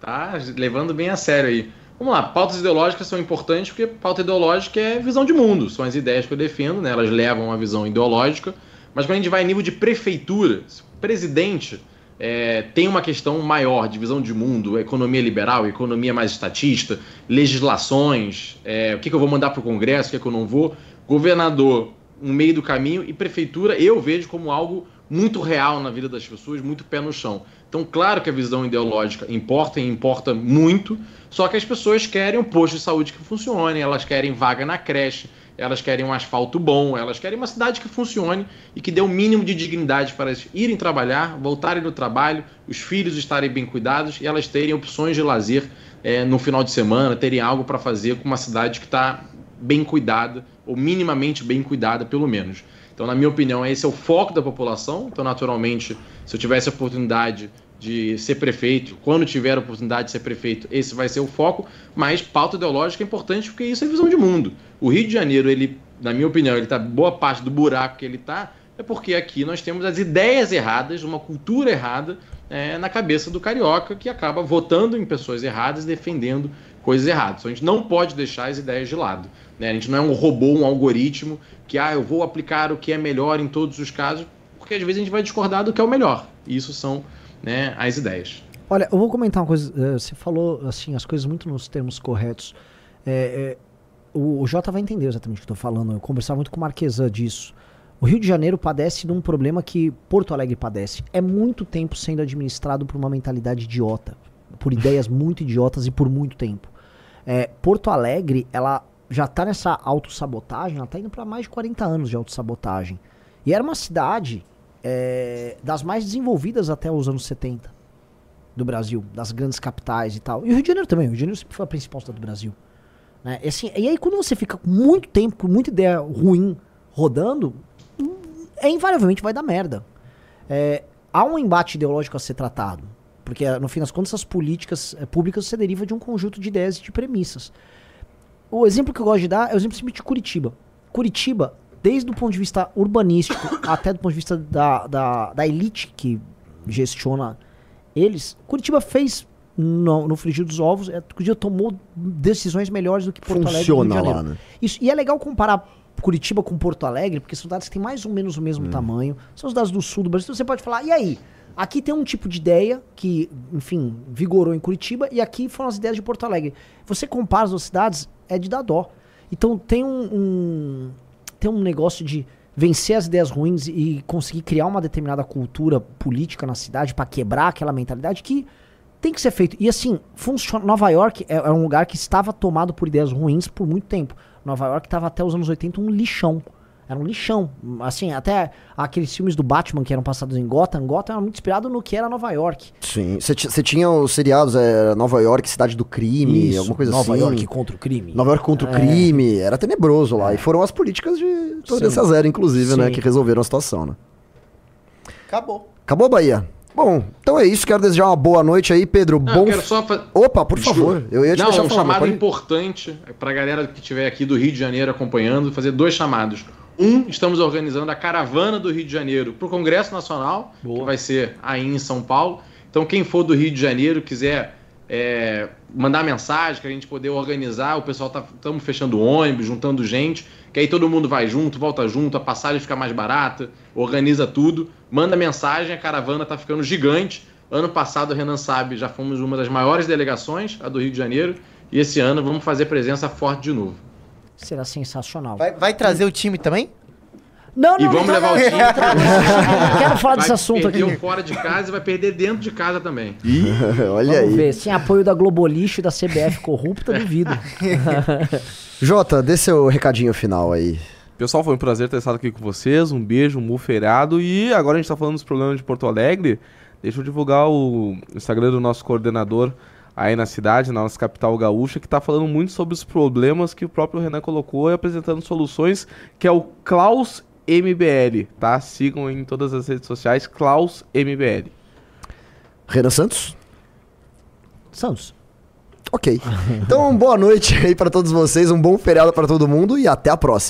tá levando bem a sério aí. Vamos lá, pautas ideológicas são importantes porque pauta ideológica é visão de mundo, são as ideias que eu defendo, né? elas levam uma visão ideológica, mas quando a gente vai em nível de prefeitura, presidente é, tem uma questão maior de visão de mundo, economia liberal, economia mais estatista, legislações, é, o que, que eu vou mandar para o Congresso, o que, que eu não vou, governador, um meio do caminho, e prefeitura eu vejo como algo muito real na vida das pessoas, muito pé no chão. Então, claro que a visão ideológica importa e importa muito, só que as pessoas querem um posto de saúde que funcione, elas querem vaga na creche, elas querem um asfalto bom, elas querem uma cidade que funcione e que dê o um mínimo de dignidade para elas irem trabalhar, voltarem do trabalho, os filhos estarem bem cuidados e elas terem opções de lazer é, no final de semana, terem algo para fazer com uma cidade que está bem cuidada, ou minimamente bem cuidada, pelo menos. Então, na minha opinião, esse é o foco da população. Então, naturalmente, se eu tivesse a oportunidade de ser prefeito, quando tiver a oportunidade de ser prefeito, esse vai ser o foco, mas pauta ideológica é importante porque isso é visão de mundo. O Rio de Janeiro, ele, na minha opinião, ele tá boa parte do buraco que ele está é porque aqui nós temos as ideias erradas, uma cultura errada é, na cabeça do carioca que acaba votando em pessoas erradas, defendendo coisas erradas. Então a gente não pode deixar as ideias de lado. Né? A gente não é um robô, um algoritmo que ah, eu vou aplicar o que é melhor em todos os casos, porque às vezes a gente vai discordar do que é o melhor. E isso são né, as ideias. Olha, eu vou comentar uma coisa. Eh, você falou assim as coisas muito nos termos corretos. É, é, o, o Jota vai entender exatamente o que eu estou falando. Eu conversava muito com o Marquesan disso. O Rio de Janeiro padece de um problema que Porto Alegre padece. É muito tempo sendo administrado por uma mentalidade idiota, por [laughs] ideias muito idiotas e por muito tempo. É, Porto Alegre, ela já tá nessa autossabotagem, ela tá indo para mais de 40 anos de autossabotagem. E era uma cidade é, das mais desenvolvidas até os anos 70 do Brasil, das grandes capitais e tal. E o Rio de Janeiro também, o Rio de Janeiro sempre foi a principal cidade do Brasil. Né? E, assim, e aí quando você fica com muito tempo, com muita ideia ruim rodando, é invariavelmente vai dar merda. É, há um embate ideológico a ser tratado. Porque, no fim das contas, essas políticas é, públicas se deriva de um conjunto de ideias e de premissas. O exemplo que eu gosto de dar é o exemplo de Curitiba. Curitiba, desde o ponto de vista urbanístico [coughs] até do ponto de vista da, da, da elite que gestiona eles, Curitiba fez no, no frigir dos ovos, é, Curitiba tomou decisões melhores do que Porto Funciona Alegre. lá, né? Isso, e é legal comparar Curitiba com Porto Alegre, porque são cidades que têm mais ou menos o mesmo hum. tamanho, são cidades do sul do Brasil. Então você pode falar, e aí? Aqui tem um tipo de ideia que, enfim, vigorou em Curitiba, e aqui foram as ideias de Porto Alegre. Você compara as duas cidades, é de dar dó. Então tem um, um, tem um negócio de vencer as ideias ruins e conseguir criar uma determinada cultura política na cidade para quebrar aquela mentalidade que tem que ser feito. E assim, funciona. Nova York é, é um lugar que estava tomado por ideias ruins por muito tempo. Nova York estava até os anos 80 um lixão. Era um lixão. Assim, até aqueles filmes do Batman que eram passados em Gotham, Gotham era muito inspirado no que era Nova York. Sim. Você tinha os seriados, é, Nova York, Cidade do Crime, Isso, alguma coisa Nova assim. York contra o crime. Nova York contra o É. crime, era tenebroso lá. E foram as políticas de tolerância zero, inclusive, né, Sim. que resolveram a situação, né? Acabou. Acabou Bahia. Bom, então é isso. Quero desejar uma boa noite aí, Pedro. Não, Bom. eu quero só fa- Opa, por favor. Eu ia te Não, deixar um falar, chamado pode- importante para a galera que estiver aqui do Rio de Janeiro acompanhando, fazer dois chamados. Um, estamos organizando a caravana do Rio de Janeiro para o Congresso Nacional, que vai ser aí em São Paulo. Então, quem for do Rio de Janeiro, quiser é, mandar mensagem, que a gente poder organizar, o pessoal tá estamos fechando ônibus, juntando gente, que aí todo mundo vai junto, volta junto, a passagem fica mais barata, organiza tudo, manda mensagem, a caravana tá ficando gigante. Ano passado, o Renan sabe, já fomos uma das maiores delegações, a do Rio de Janeiro, e esse ano vamos fazer presença forte de novo. Será sensacional. Vai, vai trazer o time também? Não, E não, vamos não, levar não, o time. Não quero falar Vai desse assunto perder aqui. o fora de casa e vai perder dentro de casa também. [laughs] Olha Vamos aí. ver. Sem apoio da Globolixo e da CBF corrupta, duvido. [laughs] Jota, dê seu recadinho final aí. Pessoal, foi um prazer ter estado aqui com vocês. Um beijo, um bom feriado. E agora a gente tá falando dos programas de Porto Alegre. Deixa eu divulgar o Instagram do nosso coordenador aí na cidade, na nossa capital gaúcha, que tá falando muito sobre os problemas que o próprio Renan colocou e apresentando soluções, que é o Klaus MBL, tá? Sigam em todas as redes sociais, Klaus MBL. Renan Santos? Santos. Ok. Então, boa noite aí pra todos vocês, um bom feriado pra todo mundo e até a próxima.